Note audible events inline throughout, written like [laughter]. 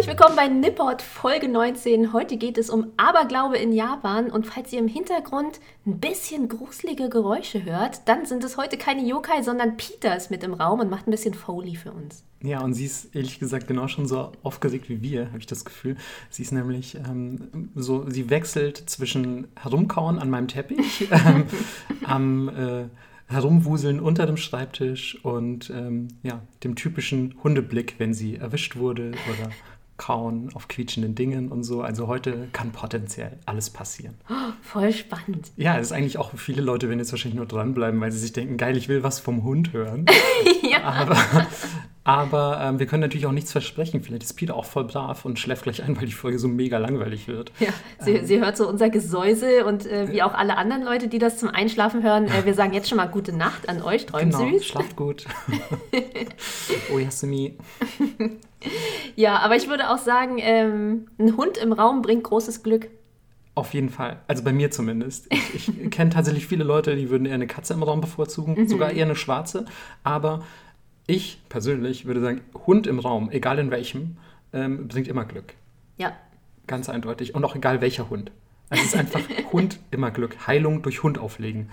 Herzlich willkommen bei Nipport Folge 19. Heute geht es um Aberglaube in Japan und falls ihr im Hintergrund ein bisschen gruselige Geräusche hört, dann sind es heute keine Yokai, sondern Peter ist mit im Raum und macht ein bisschen Foley für uns. Ja, und sie ist ehrlich gesagt genau schon so aufgeregt wie wir, habe ich das Gefühl. Sie ist nämlich ähm, so, sie wechselt zwischen herumkauen an meinem Teppich, [laughs] ähm, am äh, Herumwuseln unter dem Schreibtisch und ähm, ja, dem typischen Hundeblick, wenn sie erwischt wurde oder kauen auf quietschenden Dingen und so. Also heute kann potenziell alles passieren. Oh, [gasps] voll spannend. Ja, es ist eigentlich auch viele Leute, werden jetzt wahrscheinlich nur dranbleiben, weil sie sich denken, geil, ich will was vom Hund hören. [laughs] ja. Aber aber ähm, wir können natürlich auch nichts versprechen. Vielleicht ist Peter auch voll brav und schläft gleich ein, weil die Folge so mega langweilig wird. Ja, sie, ähm, sie hört so unser Gesäusel und äh, wie auch alle anderen Leute, die das zum Einschlafen hören, äh, wir sagen jetzt schon mal gute Nacht an euch, träumt genau, süß. schlaft gut. [laughs] oh, Yasumi. [laughs] ja, aber ich würde auch sagen, ähm, ein Hund im Raum bringt großes Glück. Auf jeden Fall. Also bei mir zumindest. Ich, ich [laughs] kenne tatsächlich viele Leute, die würden eher eine Katze im Raum bevorzugen, mhm. sogar eher eine schwarze. Aber ich persönlich würde sagen, Hund im Raum, egal in welchem, ähm, bringt immer Glück. Ja. Ganz eindeutig. Und auch egal welcher Hund. Es ist einfach [laughs] Hund immer Glück. Heilung durch Hund auflegen.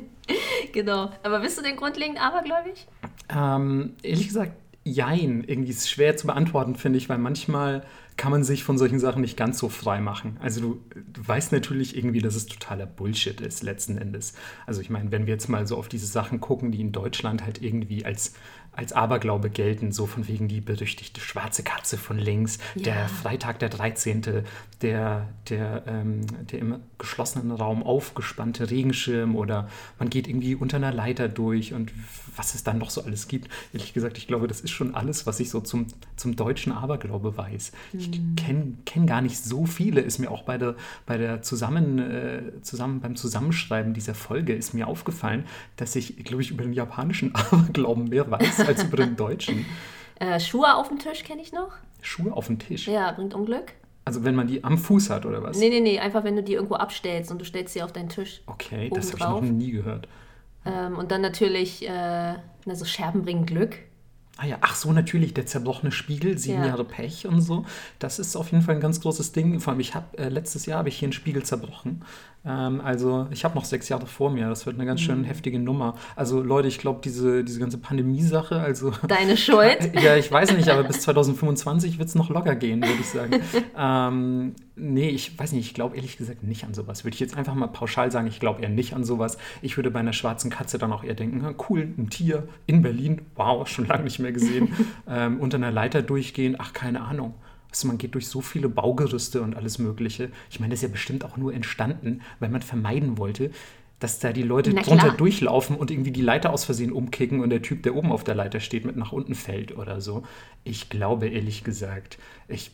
[laughs] genau. Aber bist du denn grundlegend abergläubig? Ähm, ehrlich gesagt, jein. Irgendwie ist schwer zu beantworten, finde ich, weil manchmal kann man sich von solchen Sachen nicht ganz so frei machen. Also du weißt natürlich irgendwie, dass es totaler Bullshit ist, letzten Endes. Also ich meine, wenn wir jetzt mal so auf diese Sachen gucken, die in Deutschland halt irgendwie als als Aberglaube gelten, so von wegen die berüchtigte schwarze Katze von links, ja. der Freitag der 13., der, der, ähm, der im geschlossenen Raum aufgespannte Regenschirm oder man geht irgendwie unter einer Leiter durch und was es dann noch so alles gibt. Ehrlich gesagt, ich glaube, das ist schon alles, was ich so zum, zum deutschen Aberglaube weiß. Mhm. Ich kenne kenn gar nicht so viele, ist mir auch bei der, bei der zusammen, äh, zusammen, beim Zusammenschreiben dieser Folge ist mir aufgefallen, dass ich, glaube ich, über den japanischen [laughs] Aberglauben mehr weiß als über den deutschen. [laughs] Äh, Schuhe auf dem Tisch kenne ich noch. Schuhe auf dem Tisch? Ja, bringt Unglück. Also wenn man die am Fuß hat oder was? Nee, nee, nee, einfach wenn du die irgendwo abstellst und du stellst sie auf deinen Tisch. Okay, das habe ich noch nie gehört. Ähm, und dann natürlich, äh, na, so Scherben bringen Glück. Ah ja, ach so, natürlich, der zerbrochene Spiegel, sieben ja. Jahre Pech und so. Das ist auf jeden Fall ein ganz großes Ding. Vor allem, ich habe äh, letztes Jahr habe ich hier einen Spiegel zerbrochen. Ähm, also ich habe noch sechs Jahre vor mir. Das wird eine ganz schön mhm. heftige Nummer. Also Leute, ich glaube, diese, diese ganze Pandemie-Sache, also. [laughs] Deine Schuld? ja, ich weiß nicht, aber bis 2025 wird es noch locker gehen, würde ich sagen. [laughs] ähm, nee, ich weiß nicht, ich glaube ehrlich gesagt nicht an sowas. Würde ich jetzt einfach mal pauschal sagen, ich glaube eher nicht an sowas. Ich würde bei einer schwarzen Katze dann auch eher denken, cool, ein Tier in Berlin, wow, [laughs] schon lange nicht mehr gesehen, [laughs] ähm, unter einer Leiter durchgehen, ach, keine Ahnung. Also man geht durch so viele Baugerüste und alles Mögliche. Ich meine, das ist ja bestimmt auch nur entstanden, weil man vermeiden wollte, dass da die Leute drunter durchlaufen und irgendwie die Leiter aus Versehen umkicken und der Typ, der oben auf der Leiter steht, mit nach unten fällt oder so. Ich glaube ehrlich gesagt, ich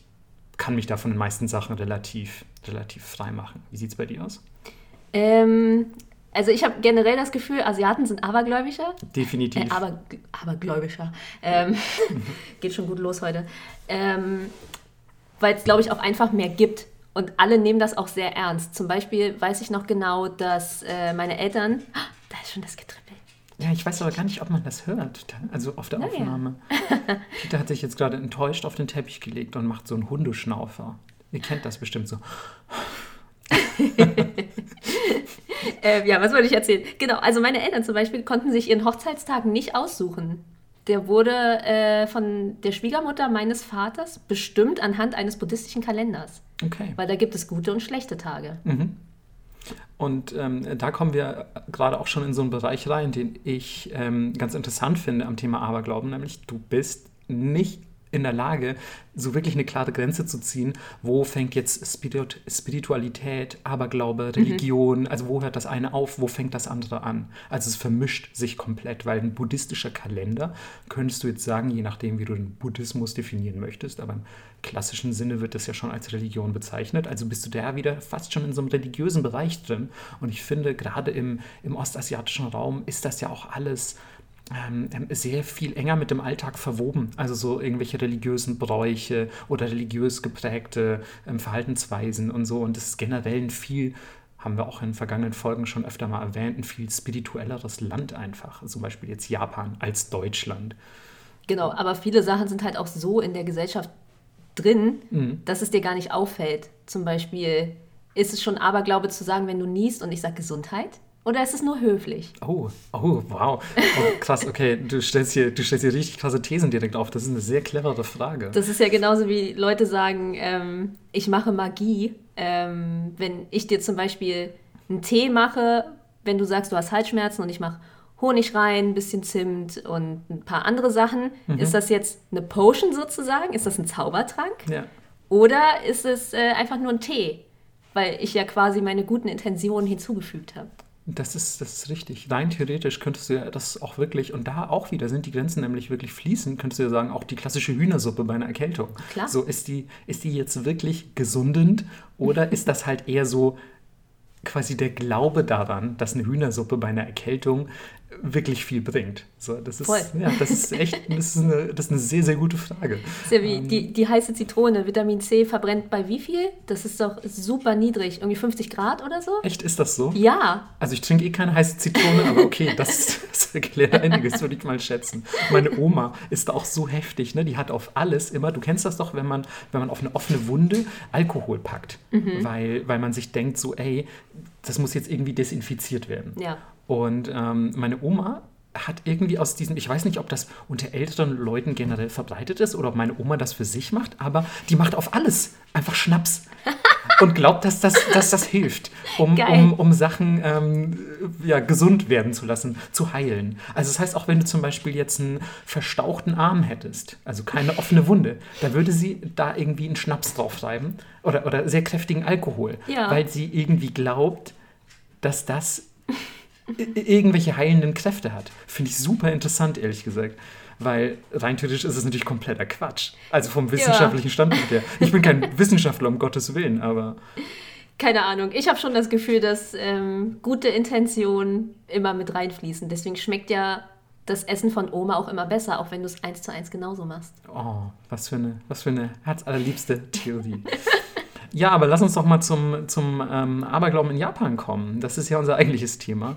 kann mich da von den meisten Sachen relativ, relativ frei machen. Wie sieht es bei dir aus? Ähm, also ich habe generell das Gefühl, Asiaten sind abergläubischer. Definitiv. Äh, aber, abergläubischer. Ähm, [laughs] geht schon gut los heute. Ähm, weil es, glaube ich, auch einfach mehr gibt. Und alle nehmen das auch sehr ernst. Zum Beispiel weiß ich noch genau, dass äh, meine Eltern. [gasps] Da ist schon das Getrippel. Ja, ich weiß aber gar nicht, ob man das hört. Also auf der Aufnahme. Ja. [laughs] Peter hat sich jetzt gerade enttäuscht auf den Teppich gelegt und macht so einen Hundeschnaufer. Ihr kennt das bestimmt so. [laughs] äh, ja, was wollte ich erzählen? Genau, also meine Eltern zum Beispiel konnten sich ihren Hochzeitstag nicht aussuchen. Der wurde äh, von der Schwiegermutter meines Vaters bestimmt anhand eines buddhistischen Kalenders. Okay. Weil da gibt es gute und schlechte Tage. Mhm. Und ähm, da kommen wir gerade auch schon in so einen Bereich rein, den ich ähm, ganz interessant finde am Thema Aberglauben, nämlich du bist nicht in der Lage, so wirklich eine klare Grenze zu ziehen, wo fängt jetzt Spiritualität, Aberglaube, mhm. Religion, mhm. also wo hört das eine auf, wo fängt das andere an. Also es vermischt sich komplett, weil ein buddhistischer Kalender, könntest du jetzt sagen, je nachdem, wie du den Buddhismus definieren möchtest, aber im klassischen Sinne wird das ja schon als Religion bezeichnet, also bist du da wieder fast schon in so einem religiösen Bereich drin. Und ich finde, gerade im, im ostasiatischen Raum ist das ja auch alles sehr viel enger mit dem Alltag verwoben. Also so irgendwelche religiösen Bräuche oder religiös geprägte ähm, Verhaltensweisen und so. Und das ist generell ein viel, haben wir auch in vergangenen Folgen schon öfter mal erwähnt, ein viel spirituelleres Land einfach. Zum Beispiel jetzt Japan als Deutschland. Genau, aber viele Sachen sind halt auch so in der Gesellschaft drin, Mhm. dass es dir gar nicht auffällt. Zum Beispiel, ist es schon Aberglaube zu sagen, wenn du niest und ich sage Gesundheit? Oder ist es nur höflich? Oh, oh, wow. Oh, krass, okay. Du stellst, hier, du stellst hier richtig krasse Thesen direkt auf. Das ist eine sehr clevere Frage. Das ist ja genauso wie Leute sagen, ähm, ich mache Magie. Ähm, wenn ich dir zum Beispiel einen Tee mache, wenn du sagst, du hast Halsschmerzen und ich mache Honig rein, ein bisschen Zimt und ein paar andere Sachen, ist das jetzt eine Potion sozusagen? Ist das ein Zaubertrank? ja. Oder ist es äh, einfach nur ein Tee? Weil ich ja quasi meine guten Intentionen hinzugefügt habe. Das ist, das ist richtig. Rein theoretisch könntest du ja das auch wirklich, und da auch wieder sind die Grenzen nämlich wirklich fließend, könntest du ja sagen, auch die klassische Hühnersuppe bei einer Erkältung. Klar. So, ist die, ist die jetzt wirklich gesundend oder [laughs] ist das halt eher so quasi der Glaube daran, dass eine Hühnersuppe bei einer Erkältung wirklich viel bringt? So, das ist, Voll. ja, das ist echt, [laughs] das ist, eine, das ist eine sehr, sehr gute Frage. ja wie die, die heiße Zitrone. Vitamin C verbrennt bei wie viel? Das ist doch super niedrig. Irgendwie 50 Grad oder so? Echt, ist das so? Ja. Also ich trinke eh keine heiße Zitrone, aber okay, [laughs] das, das erklärt einiges, würde ich mal schätzen. Meine Oma ist auch so heftig, ne? Die hat auf alles immer, du kennst das doch, wenn man, wenn man auf eine offene Wunde Alkohol packt, weil, weil man sich denkt so, ey, das muss jetzt irgendwie desinfiziert werden. Ja. Und ähm, meine Oma hat irgendwie aus diesem, ich weiß nicht, ob das unter älteren Leuten generell verbreitet ist oder ob meine Oma das für sich macht, aber die macht auf alles einfach Schnaps [laughs] und glaubt, dass das, dass das hilft, um, Geil. um, um Sachen ähm, ja, gesund werden zu lassen, zu heilen. Also das heißt, auch wenn du zum Beispiel jetzt einen verstauchten Arm hättest, also keine offene Wunde, da würde sie da irgendwie einen Schnaps draufschreiben oder, oder sehr kräftigen Alkohol, Ja. weil sie irgendwie glaubt, dass das irgendwelche heilenden Kräfte hat. Finde ich super interessant, ehrlich gesagt. Weil rein theoretisch ist es natürlich kompletter Quatsch. Also vom wissenschaftlichen Standpunkt her. Ich bin kein [laughs] Wissenschaftler, um Gottes Willen, aber Keine Ahnung. Ich habe schon das Gefühl, dass ähm, gute Intentionen immer mit reinfließen. Deswegen schmeckt ja das Essen von Oma auch immer besser, auch wenn du es eins zu eins genauso machst. oh, was für eine, was für eine herzallerliebste Theorie. Ja, aber lass uns doch mal zum, zum ähm, Aberglauben in Japan kommen. Das ist ja unser eigentliches Thema.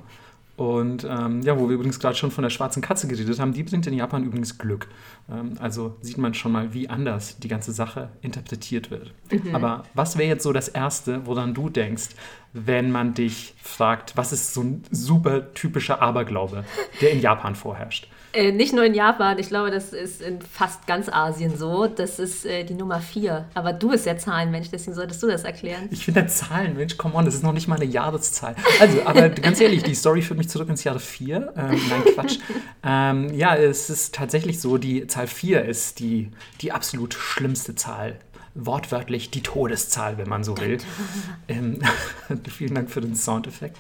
Und ähm, ja, wo wir übrigens gerade schon von der schwarzen Katze geredet haben, die bringt in Japan übrigens Glück. Ähm, also sieht man schon mal, wie anders die ganze Sache interpretiert wird. Aber was wäre jetzt so das Erste, woran du denkst, wenn man dich fragt, was ist so ein super typischer Aberglaube, der in Japan vorherrscht? Äh, nicht nur in Japan, ich glaube, das ist in fast ganz Asien so. Das ist äh, die Nummer vier. Aber du bist ja Zahlenmensch, deswegen solltest du das erklären. Ich finde Zahlen, Mensch, come on, das ist noch nicht mal eine Jahreszahl. Also, aber ganz ehrlich, die Story führt mich zurück ins Jahre 4. Ähm, nein, Quatsch. Ähm, ja, es ist tatsächlich so, die Zahl 4 ist die, die absolut schlimmste Zahl. Wortwörtlich die Todeszahl, wenn man so will. [laughs] Ähm, [laughs] vielen Dank für den Soundeffekt.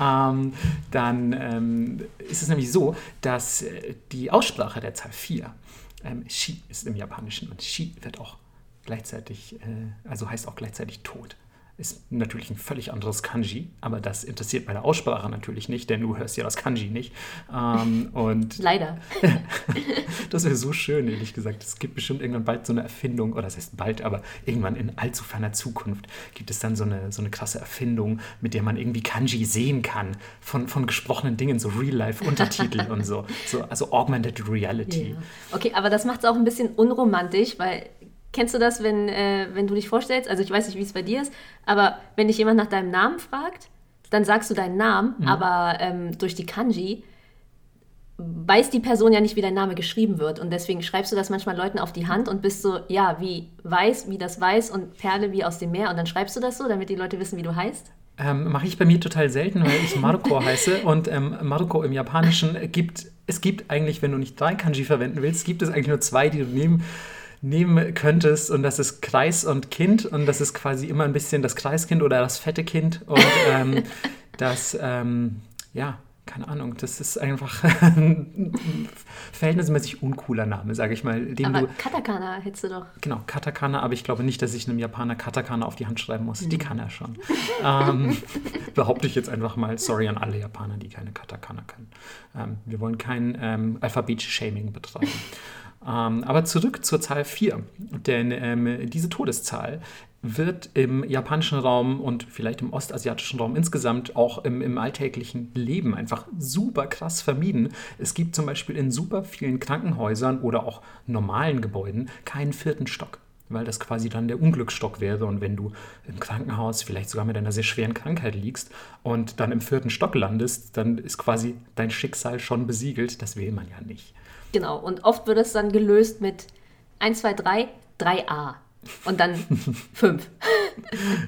Ähm, dann ähm, ist es nämlich so, dass äh, die Aussprache der Zahl 4, ähm, Shi ist im Japanischen und Shi wird auch gleichzeitig, äh, also heißt auch gleichzeitig Tod. Ist natürlich ein völlig anderes Kanji, aber das interessiert bei der Aussprache natürlich nicht, denn du hörst ja das Kanji nicht. Ähm, [laughs] und Leider. [laughs] das wäre so schön, ehrlich gesagt. Es gibt bestimmt irgendwann bald so eine Erfindung, oder das heißt bald, aber irgendwann in allzu ferner Zukunft gibt es dann so eine, so eine krasse Erfindung, mit der man irgendwie Kanji sehen kann von, von gesprochenen Dingen, so Real-Life-Untertitel und so. [laughs] so. Also Augmented Reality. Ja. Okay, aber das macht es auch ein bisschen unromantisch, weil kennst du das, wenn, äh, wenn du dich vorstellst? Also ich weiß nicht, wie es bei dir ist, aber wenn dich jemand nach deinem Namen fragt, dann sagst du deinen Namen, aber ähm, durch die Kanji weiß die Person ja nicht, wie dein Name geschrieben wird. Und deswegen schreibst du das manchmal Leuten auf die Hand und bist so, ja, wie weiß, wie das weiß und Perle wie aus dem Meer. Und dann schreibst du das so, damit die Leute wissen, wie du heißt. Ähm, Mache ich bei mir total selten, weil ich Maruko [laughs] heiße. Und ähm, Maruko im Japanischen gibt, es gibt eigentlich, wenn du nicht drei Kanji verwenden willst, gibt es eigentlich nur zwei, die du nehmen, nehmen könntest. Und das ist Kreis und Kind. Und das ist quasi immer ein bisschen das Kreiskind oder das fette Kind. Und [laughs] ähm, das, ähm, ja, keine Ahnung, das ist einfach ein [laughs] verhältnismäßig uncooler Name, sage ich mal. Den Aber du, Katakana hättest du doch. Genau, Katakana, aber ich glaube nicht, dass ich einem Japaner Katakana auf die Hand schreiben muss. Die kann er schon. [laughs] ähm, behaupte ich jetzt einfach mal. Sorry an alle Japaner, die keine Katakana können. Ähm, wir wollen kein ähm, Alphabet-Shaming betreiben. Ähm, aber zurück zur Zahl 4. Denn ähm, diese Todeszahl wird im japanischen Raum und vielleicht im ostasiatischen Raum insgesamt auch im, im alltäglichen Leben einfach super krass vermieden. Es gibt zum Beispiel in super vielen Krankenhäusern oder auch normalen Gebäuden keinen vierten Stock. weil das quasi dann der Unglücksstock wäre. Und wenn du im Krankenhaus vielleicht sogar mit einer sehr schweren Krankheit liegst und dann im vierten Stock landest, dann ist quasi dein Schicksal schon besiegelt. Das will man ja nicht. Genau, und oft wird es dann gelöst mit 1, 2, 3, 3a. Und dann [laughs] 5.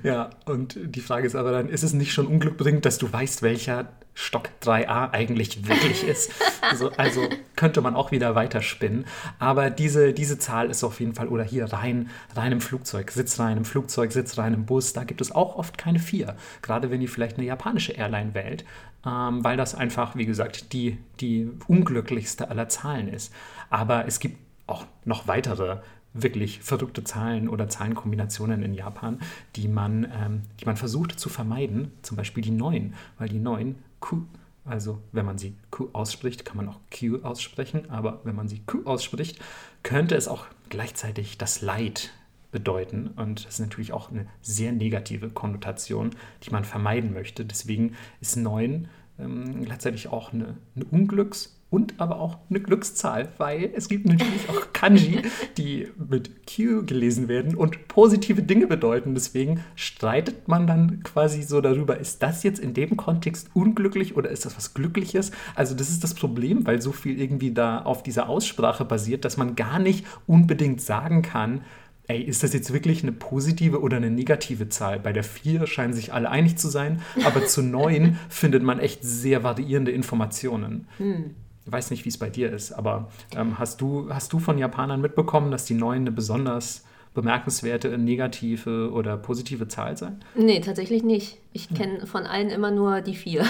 ja, und die Frage ist aber dann, ist es nicht schon unglückbringend, dass du weißt, welcher Stock 3a eigentlich wirklich ist. Also, also, könnte man auch wieder weiterspinnen. Aber diese, diese Zahl ist auf jeden Fall, oder hier rein, rein im Flugzeug, Sitz rein im Flugzeug, Sitz rein im Bus, da gibt es auch oft keine 4. Gerade wenn ihr vielleicht eine japanische Airline wählt, ähm, weil das einfach, wie gesagt, die, die unglücklichste aller Zahlen ist. Aber es gibt auch noch weitere wirklich verrückte Zahlen oder Zahlenkombinationen in Japan, die man, ähm, die man versucht zu vermeiden, zum Beispiel die 9, weil die 9 Q, also wenn man sie Q ausspricht, kann man auch Q aussprechen, aber wenn man sie Q ausspricht, könnte es auch gleichzeitig das Leid bedeuten. Und das ist natürlich auch eine sehr negative Konnotation, die man vermeiden möchte. Deswegen ist 9 ähm, gleichzeitig auch eine, eine Unglücks- und aber auch eine Glückszahl, weil es gibt natürlich auch [laughs] Kanji, die mit Q gelesen werden und positive Dinge bedeuten. Deswegen streitet man dann quasi so darüber, ist das jetzt in dem Kontext unglücklich oder ist das was Glückliches? Also das ist das Problem, weil so viel irgendwie da auf dieser Aussprache basiert, dass man gar nicht unbedingt sagen kann, ey, ist das jetzt wirklich eine positive oder eine negative Zahl? Bei der 4 scheinen sich alle einig zu sein, aber zu [laughs] 9 findet man echt sehr variierende Informationen. Hm. Ich weiß nicht, wie es bei dir ist, aber ähm, hast, du, hast du von Japanern mitbekommen, dass die 9 eine besonders bemerkenswerte negative oder positive Zahl sei? Nee, tatsächlich nicht. Ich kenne hm. von allen immer nur die 4.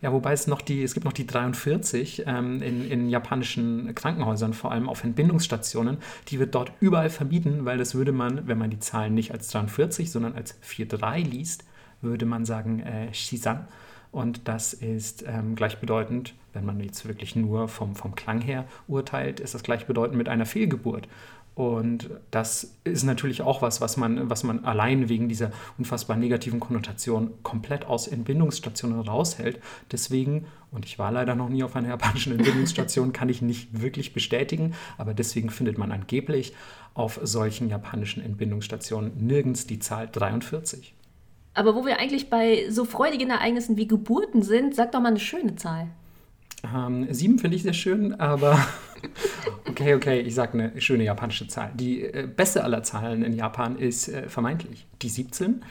Ja, wobei es noch die, es gibt noch die 43 ähm, in, in japanischen Krankenhäusern, vor allem auf Entbindungsstationen. Die wird dort überall vermieden, weil das würde man, wenn man die Zahlen nicht als 43, sondern als 43 liest, würde man sagen äh, Shisan. Und das ist ähm, gleichbedeutend, wenn man jetzt wirklich nur vom, vom Klang her urteilt, ist das gleichbedeutend mit einer Fehlgeburt. Und das ist natürlich auch was, was man, was man allein wegen dieser unfassbar negativen Konnotation komplett aus Entbindungsstationen raushält. Deswegen, und ich war leider noch nie auf einer japanischen [laughs] Entbindungsstation, kann ich nicht wirklich bestätigen, aber deswegen findet man angeblich auf solchen japanischen Entbindungsstationen nirgends die Zahl 43. Aber wo wir eigentlich bei so freudigen Ereignissen wie Geburten sind, sag doch mal eine schöne Zahl. Ähm, sieben finde ich sehr schön, aber [laughs] okay, okay, ich sage eine schöne japanische Zahl. Die äh, beste aller Zahlen in Japan ist äh, vermeintlich die 17.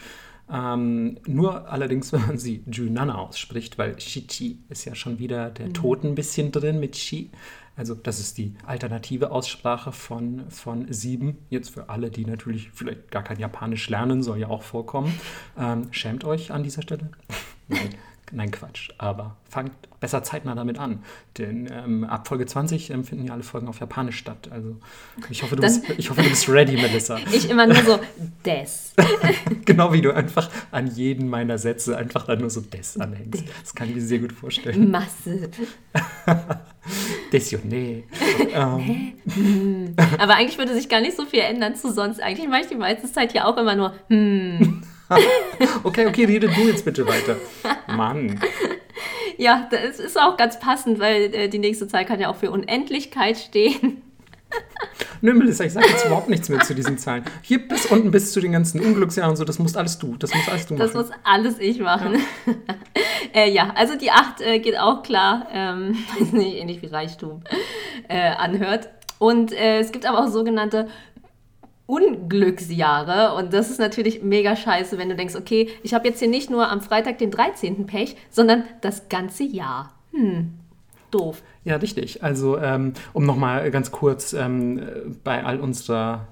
Ähm, nur allerdings, [laughs] wenn man sie Junana ausspricht, weil Shichi ist ja schon wieder der mhm. Tod ein bisschen drin mit Shi. Also das ist die alternative Aussprache von, von sieben. Jetzt für alle, die natürlich vielleicht gar kein Japanisch lernen, soll ja auch vorkommen. Ähm, schämt euch an dieser Stelle? [laughs] Nein. Nein, Quatsch. Aber fangt besser zeitnah damit an. Denn ähm, ab Folge 20 ähm, finden ja alle Folgen auf Japanisch statt. Also ich hoffe, du, bist, ich hoffe, du bist ready, Melissa. [laughs] ich immer nur so des. [laughs] genau wie du einfach an jeden meiner Sätze einfach dann nur so des anhängst. Das kann ich mir sehr gut vorstellen. Masse. [laughs] Desioné. ähm. Hm. Aber eigentlich würde sich gar nicht so viel ändern zu sonst. Eigentlich mache ich die meiste Zeit ja auch immer nur hm. [laughs] okay, okay, rede du jetzt bitte weiter. Mann. Ja, das ist auch ganz passend, weil äh, die nächste Zahl kann ja auch für Unendlichkeit stehen. [laughs] Nö, Melissa, ich sage jetzt überhaupt nichts mehr zu diesen Zahlen. Hier bis unten bis zu den ganzen Unglücksjahren und so, das musst alles du. Das muss alles du machen. Das muss alles ich machen. Ja, [laughs] äh, ja also die 8 äh, geht auch klar. Ähm, nicht, ähnlich wie Reichtum äh, anhört. Und äh, es gibt aber auch sogenannte Unglücksjahre. Und das ist natürlich mega scheiße, wenn du denkst, okay, ich habe jetzt hier nicht nur am Freitag den 13. Pech, sondern das ganze Jahr. Hm, doof. Ja, richtig. Also, ähm, um nochmal ganz kurz ähm, bei all unserer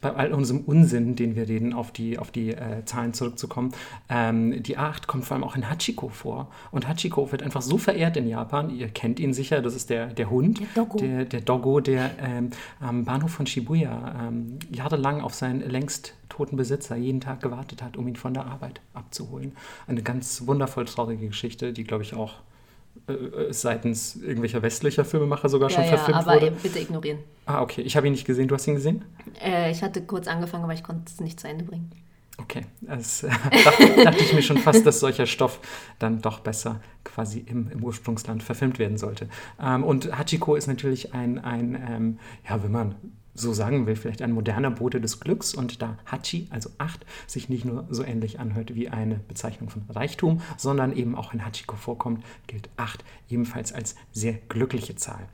bei all unserem Unsinn, den wir reden, auf die, auf die äh, Zahlen zurückzukommen. Ähm, die 8 kommt vor allem auch in Hachiko vor. Und Hachiko wird einfach so verehrt in Japan. Ihr kennt ihn sicher, das ist der, der Hund. Der Doggo. Der, der Doggo, der ähm, am Bahnhof von Shibuya ähm, jahrelang auf seinen längst toten Besitzer jeden Tag gewartet hat, um ihn von der Arbeit abzuholen. Eine ganz wundervoll traurige Geschichte, die, glaube ich, auch seitens irgendwelcher westlicher Filmemacher sogar schon ja, verfilmt aber wurde. aber bitte ignorieren. Ah, okay. Ich habe ihn nicht gesehen. Du hast ihn gesehen? Äh, ich hatte kurz angefangen, aber ich konnte es nicht zu Ende bringen. Okay, das äh, [laughs] dachte, dachte, ich mir schon fast, dass solcher Stoff dann doch besser quasi im, im Ursprungsland verfilmt werden sollte. Ähm, und Hachiko ist natürlich ein, ein ähm, ja, wenn man so sagen wir vielleicht ein moderner Bote des Glücks und da Hachi, also 8, sich nicht nur so ähnlich anhört wie eine Bezeichnung von Reichtum, sondern eben auch in Hachiko vorkommt, gilt 8 ebenfalls als sehr glückliche Zahl.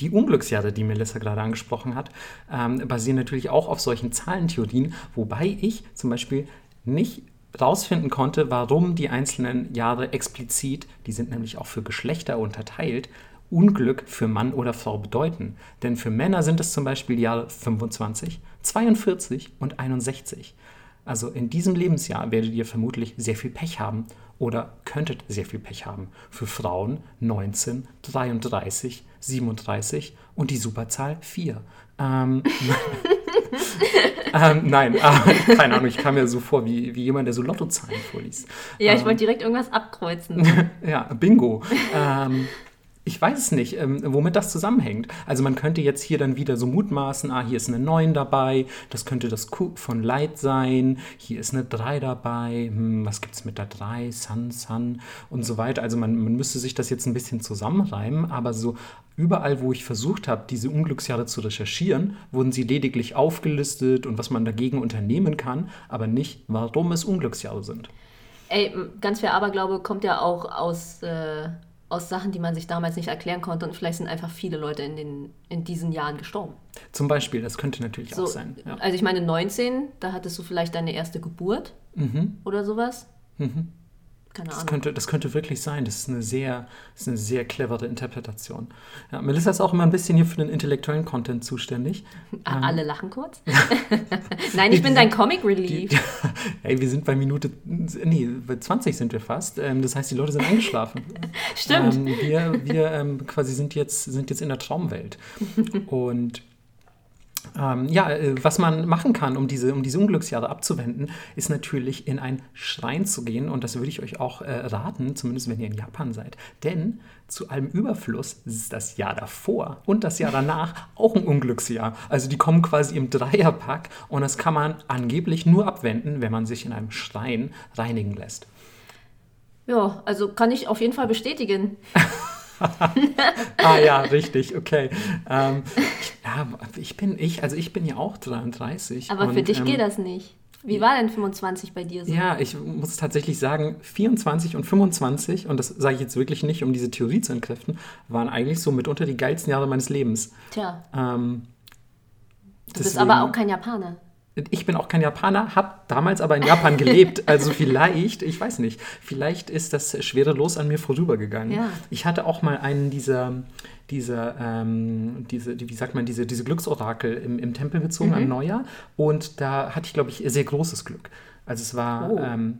Die Unglücksjahre, die Melissa gerade angesprochen hat, ähm, basieren natürlich auch auf solchen Zahlentheorien, wobei ich zum Beispiel nicht rausfinden konnte, warum die einzelnen Jahre explizit, die sind nämlich auch für Geschlechter unterteilt, Unglück für Mann oder Frau bedeuten. Denn für Männer sind es zum Beispiel die Jahre 25, 42 und 61. Also in diesem Lebensjahr werdet ihr vermutlich sehr viel Pech haben oder könntet sehr viel Pech haben. Für Frauen 19, 33, 37 und die Superzahl 4. Ähm, [laughs] ähm, nein, äh, [laughs] keine Ahnung, ich kam mir so vor wie, wie jemand, der so Lottozahlen vorliest. Ja, ich ähm, wollte direkt irgendwas abkreuzen. [laughs] ja, Bingo. Ich weiß es nicht, ähm, womit das zusammenhängt. Also man könnte jetzt hier dann wieder so mutmaßen, ah, hier ist eine 9 dabei, das könnte das Q von Light sein, hier ist eine 3 dabei, hm, was gibt es mit der 3, Sun, Sun und so weiter. Also man, man müsste sich das jetzt ein bisschen zusammenreimen, aber so überall, wo ich versucht habe, diese Unglücksjahre zu recherchieren, wurden sie lediglich aufgelistet und was man dagegen unternehmen kann, aber nicht, warum es Unglücksjahre sind. Ey, ganz viel Aberglaube kommt ja auch aus... Äh aus Sachen, die man sich damals nicht erklären konnte und vielleicht sind einfach viele Leute in, den, in diesen Jahren gestorben. Zum Beispiel, das könnte natürlich so, auch sein. Ja. Also ich meine 19, da hattest du vielleicht deine erste Geburt mhm. oder sowas. Mhm. Keine das Ahnung. Könnte, das könnte wirklich sein. Das ist eine sehr, ist eine sehr clevere Interpretation. Ja, Melissa ist auch immer ein bisschen hier für den intellektuellen Content zuständig. [laughs] Ah, alle ähm, lachen kurz? [laughs] [laughs] Nein, ich bin dein Comic Relief. Die, ey, wir sind bei Minute, nee, bei 20 sind wir fast. Ähm, das heißt, die Leute sind eingeschlafen. Stimmt. Ähm, wir wir ähm, quasi sind jetzt, sind jetzt in der Traumwelt. Und ähm, ja, äh, was man machen kann, um diese, um diese Unglücksjahre abzuwenden, ist natürlich in einen Schrein zu gehen. Und das würde ich euch auch äh, raten, zumindest wenn ihr in Japan seid. Denn zu allem Überfluss ist das Jahr davor und das Jahr danach auch ein Unglücksjahr. Also die kommen quasi im Dreierpack und das kann man angeblich nur abwenden, wenn man sich in einem Schrein reinigen lässt. Ja, also kann ich auf jeden Fall bestätigen. [laughs] ah ja, richtig, okay. Ähm, ja, ich bin ich, also ich bin ja auch 33. Aber und, für dich ähm, geht das nicht. Wie war denn 25 bei dir so? Ja, ich muss tatsächlich sagen, 24 und 25, und das sage ich jetzt wirklich nicht, um diese Theorie zu entkräften, waren eigentlich so mitunter die geilsten Jahre meines Lebens. Tja. Ähm, du deswegen, bist aber auch kein Japaner. Ich bin auch kein Japaner, habe damals aber in Japan gelebt. [laughs] Also vielleicht, ich weiß nicht, vielleicht ist das schwerelos an mir vorübergegangen. Ja. Ich hatte auch mal einen dieser, dieser ähm, diese, wie sagt man, diese, diese Glücksorakel im, im Tempel gezogen mhm. an Neujahr. Und da hatte ich, glaube ich, sehr großes Glück. Also es war oh. ähm,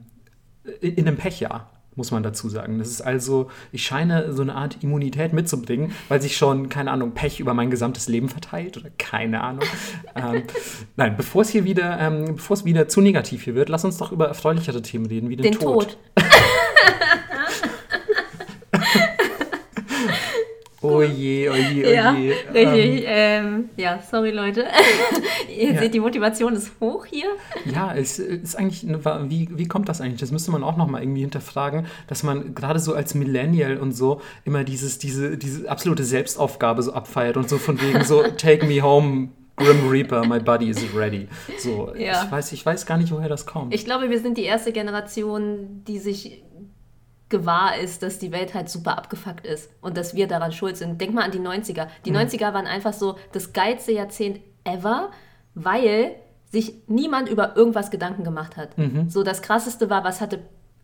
in einem Pechjahr muss man dazu sagen. Das ist also, ich scheine so eine Art Immunität mitzubringen, weil sich schon, keine Ahnung, Pech über mein gesamtes Leben verteilt oder keine Ahnung. [laughs] ähm, nein, bevor es hier wieder, ähm, bevor es wieder zu negativ hier wird, lass uns doch über erfreulichere Themen reden, wie den, den Tod. Tod. [laughs] Oh je, oh je, oh ja, je. Richtig. Ähm, ja, sorry Leute. [laughs] Ihr ja. seht, die Motivation ist hoch hier. Ja, es ist eigentlich, wie, wie kommt das eigentlich? Das müsste man auch nochmal irgendwie hinterfragen, dass man gerade so als Millennial und so immer dieses, diese, diese absolute Selbstaufgabe so abfeiert und so von wegen so, [laughs] take me home, Grim Reaper, my body is ready. So, ja. ich, weiß, ich weiß gar nicht, woher das kommt. Ich glaube, wir sind die erste Generation, die sich gewahr ist, dass die Welt halt super abgefuckt ist und dass wir daran schuld sind. Denk mal an die 90er. Die mhm. 90er waren einfach so das geilste Jahrzehnt ever, weil sich niemand über irgendwas Gedanken gemacht hat. Mhm. So das krasseste war, was hatte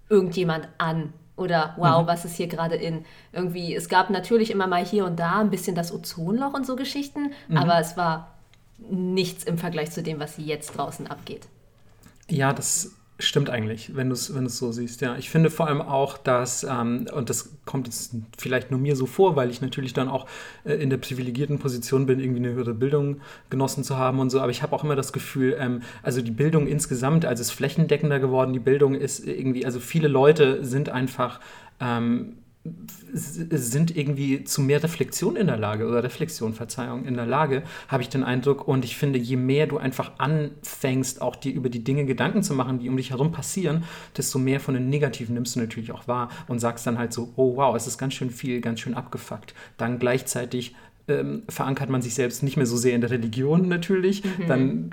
irgendjemand an? Oder wow, mhm. was ist hier gerade in? Irgendwie, es gab natürlich immer mal hier und da ein bisschen das Ozonloch und so Geschichten, mhm. aber es war nichts im Vergleich zu dem, was jetzt draußen abgeht. Ja, das Stimmt eigentlich, wenn du es wenn so siehst, ja. Ich finde vor allem auch, dass, ähm, und das kommt jetzt vielleicht nur mir so vor, weil ich natürlich dann auch äh, in der privilegierten Position bin, irgendwie eine höhere Bildung genossen zu haben und so, aber ich habe auch immer das Gefühl, ähm, also die Bildung insgesamt, also ist flächendeckender geworden, die Bildung ist irgendwie, also viele Leute sind einfach ähm, sind irgendwie zu mehr Reflexion in der Lage oder Reflexion, Verzeihung, in der Lage, habe ich den Eindruck. Und ich finde, je mehr du einfach anfängst, auch dir über die Dinge Gedanken zu machen, die um dich herum passieren, desto mehr von den Negativen nimmst du natürlich auch wahr und sagst dann halt so, oh wow, es ist ganz schön viel, ganz schön abgefuckt. Dann gleichzeitig ähm, verankert man sich selbst nicht mehr so sehr in der Religion natürlich. Mhm. Dann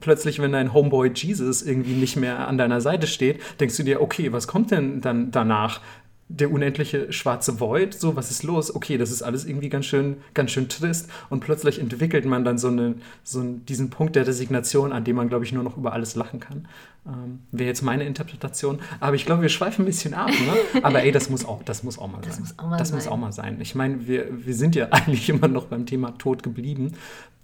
plötzlich, wenn dein Homeboy Jesus irgendwie nicht mehr an deiner Seite steht, denkst du dir, okay, was kommt denn dann danach? Der unendliche schwarze Void, so, was ist los? Okay, das ist alles irgendwie ganz schön, ganz schön trist. Und plötzlich entwickelt man dann so, eine, so diesen Punkt der Resignation, an dem man, glaube ich, nur noch über alles lachen kann. Ähm, Wäre jetzt meine Interpretation. Aber ich glaube, wir schweifen ein bisschen ab. Ne? Aber ey, das muss auch, das muss auch mal das sein. Muss auch mal das sein. muss auch mal sein. Ich meine, wir, wir sind ja [laughs] eigentlich immer noch beim Thema Tod geblieben.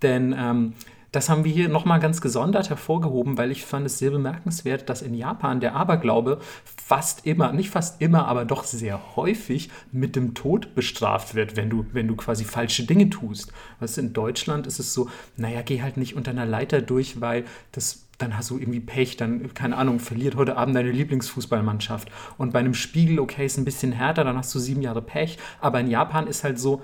Denn ähm, das haben wir hier nochmal ganz gesondert hervorgehoben, weil ich fand es sehr bemerkenswert, dass in Japan der Aberglaube fast immer, nicht fast immer, aber doch sehr häufig mit dem Tod bestraft wird, wenn du, wenn du quasi falsche Dinge tust. Was in Deutschland ist es so, naja, geh halt nicht unter einer Leiter durch, weil das dann hast du irgendwie Pech, dann, keine Ahnung, verliert heute Abend deine Lieblingsfußballmannschaft. Und bei einem Spiegel, okay, ist ein bisschen härter, dann hast du sieben Jahre Pech. Aber in Japan ist halt so,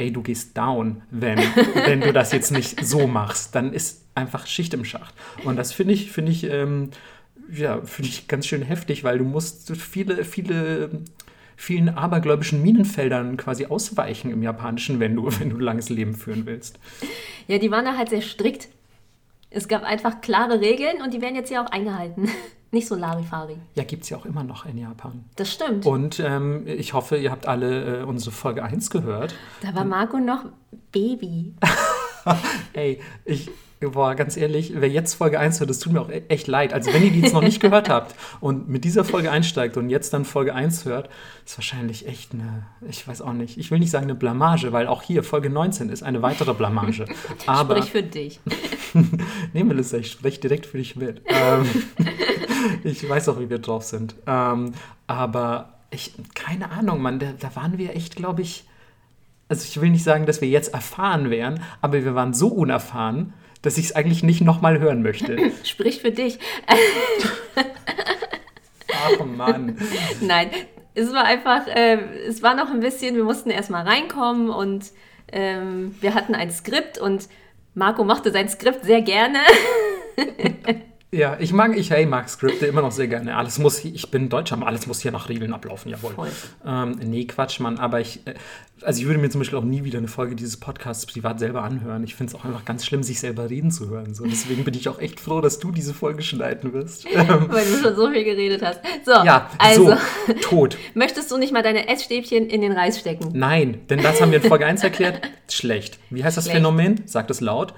ey, du gehst down, wenn, wenn du das jetzt nicht so machst. Dann ist einfach Schicht im Schacht. Und das finde ich, finde ich, ähm, ja, finde ich ganz schön heftig, weil du musst viele, viele vielen abergläubischen Minenfeldern quasi ausweichen im Japanischen, wenn du, wenn du ein langes Leben führen willst. Ja, die waren da halt sehr strikt. Es gab einfach klare Regeln und die werden jetzt ja auch eingehalten. Nicht so Larifari. Ja, gibt es ja auch immer noch in Japan. Das stimmt. Und ähm, ich hoffe, ihr habt alle äh, unsere Folge 1 gehört. Da war Marco noch Baby. [laughs] Ey, ich, boah, ganz ehrlich, wer jetzt Folge 1 hört, das tut mir auch e-, echt leid. Also wenn ihr die jetzt noch nicht gehört habt und mit dieser Folge einsteigt und jetzt dann Folge 1 hört, ist wahrscheinlich echt eine, ich weiß auch nicht, ich will nicht sagen eine Blamage, weil auch hier Folge 19 ist eine weitere Blamage. [laughs] Aber, Sprich für dich. [laughs] nee, Melissa, ich spreche direkt für dich mit. Ähm, ich weiß auch, wie wir drauf sind. Ähm, aber ich, keine Ahnung, Mann, da, da waren wir echt, glaube ich, also ich will nicht sagen, dass wir jetzt erfahren wären, aber wir waren so unerfahren, dass ich es eigentlich nicht nochmal hören möchte. [laughs] Sprich für dich. Ach Mann. Nein, es war einfach, äh, es war noch ein bisschen, wir mussten erstmal reinkommen und ähm, wir hatten ein Skript und Marco mochte sein Skript sehr gerne. [laughs] Ja, ich mag, ich hey, mag Skripte immer noch sehr gerne. Alles muss, ich bin Deutscher, alles muss hier nach Regeln ablaufen, jawohl. Ähm, nee, Quatsch, Mann. Aber ich, äh, also ich würde mir zum Beispiel auch nie wieder eine Folge dieses Podcasts privat selber anhören. Ich finde es auch einfach ganz schlimm, sich selber reden zu hören. So, deswegen bin ich auch echt froh, dass du diese Folge schneiden wirst. [laughs] Weil du schon so viel geredet hast. So, ja, also. So, tot. [laughs] Möchtest du nicht mal deine Essstäbchen in den Reis stecken? Nein, denn das haben wir in Folge 1 erklärt. Schlecht. Wie heißt das Schlecht. Phänomen? Sagt es laut.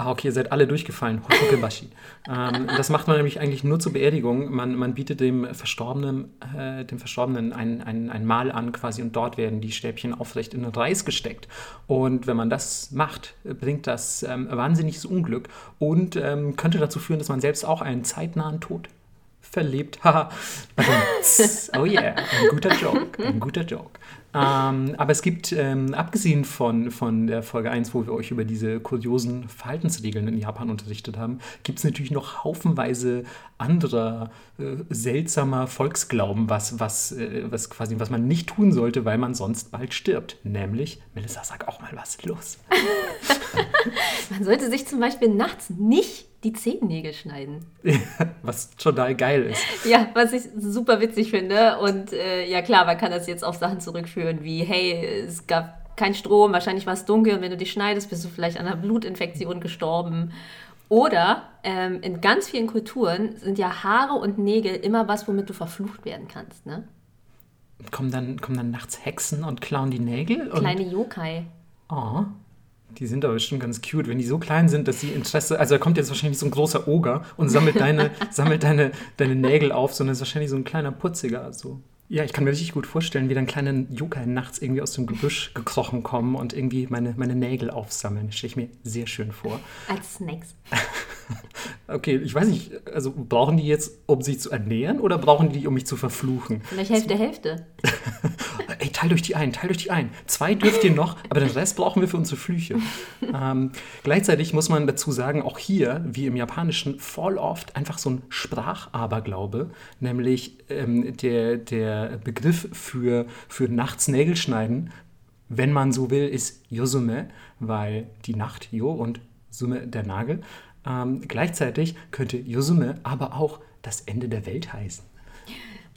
Ah, okay, ihr seid alle durchgefallen. Hotokebashi. ähm, das macht man nämlich eigentlich nur zur Beerdigung. Man, man bietet dem Verstorbenen, äh, dem Verstorbenen ein, ein, ein Mahl an quasi und dort werden die Stäbchen aufrecht in den Reis gesteckt. Und wenn man das macht, bringt das ähm, wahnsinniges Unglück und ähm, könnte dazu führen, dass man selbst auch einen zeitnahen Tod verlebt. Haha. [laughs] oh yeah, ein guter Joke, ein guter Joke. Ähm, aber es gibt, ähm, abgesehen von, von der Folge 1, wo wir euch über diese kuriosen Verhaltensregeln in Japan unterrichtet haben, gibt es natürlich noch haufenweise anderer äh, seltsamer Volksglauben, was, was, äh, was, quasi, was man nicht tun sollte, weil man sonst bald stirbt. Nämlich, Melissa, sag auch mal was, los. [laughs] man sollte sich zum Beispiel nachts nicht die Zehennägel schneiden. [laughs] was total geil ist. Ja, was ich super witzig finde. Und äh, ja klar, man kann das jetzt auf Sachen zurückführen, wie, hey, es gab keinen Strom, wahrscheinlich war es dunkel und wenn du dich schneidest, bist du vielleicht an einer Blutinfektion gestorben. Oder ähm, in ganz vielen Kulturen sind ja Haare und Nägel immer was, womit du verflucht werden kannst, ne? Kommen dann, kommen dann nachts Hexen und klauen die Nägel? Kleine Yokai. Oh. Die sind aber bestimmt ganz cute, wenn die so klein sind, dass sie Interesse. Also da kommt jetzt wahrscheinlich so ein großer Oger und sammelt deine, [laughs] sammelt deine, deine Nägel auf, sondern ist wahrscheinlich so ein kleiner Putziger. So. Ja, ich kann mir richtig gut vorstellen, wie dann kleine Yokai nachts irgendwie aus dem Gebüsch gekrochen kommen und irgendwie meine, meine Nägel aufsammeln. Das stelle ich mir sehr schön vor. Als Snacks. [laughs] [laughs] okay, ich weiß nicht, also brauchen die jetzt, um sich zu ernähren oder brauchen die, um mich zu verfluchen? Vielleicht Hälfte, Hälfte. [laughs] Ey, teil durch die ein, teil durch die ein. Zwei dürft ihr noch, aber den Rest brauchen wir für unsere Flüche. ähm, gleichzeitig muss man dazu sagen, auch hier, wie im Japanischen, voll oft einfach so ein Sprachaberglaube, nämlich ähm, der, der Begriff für, für nachts Nägel schneiden, wenn man so will, ist Yosume, weil die Nacht Jo und Summe der Nagel. Ähm, gleichzeitig könnte Yosume aber auch das Ende der Welt heißen.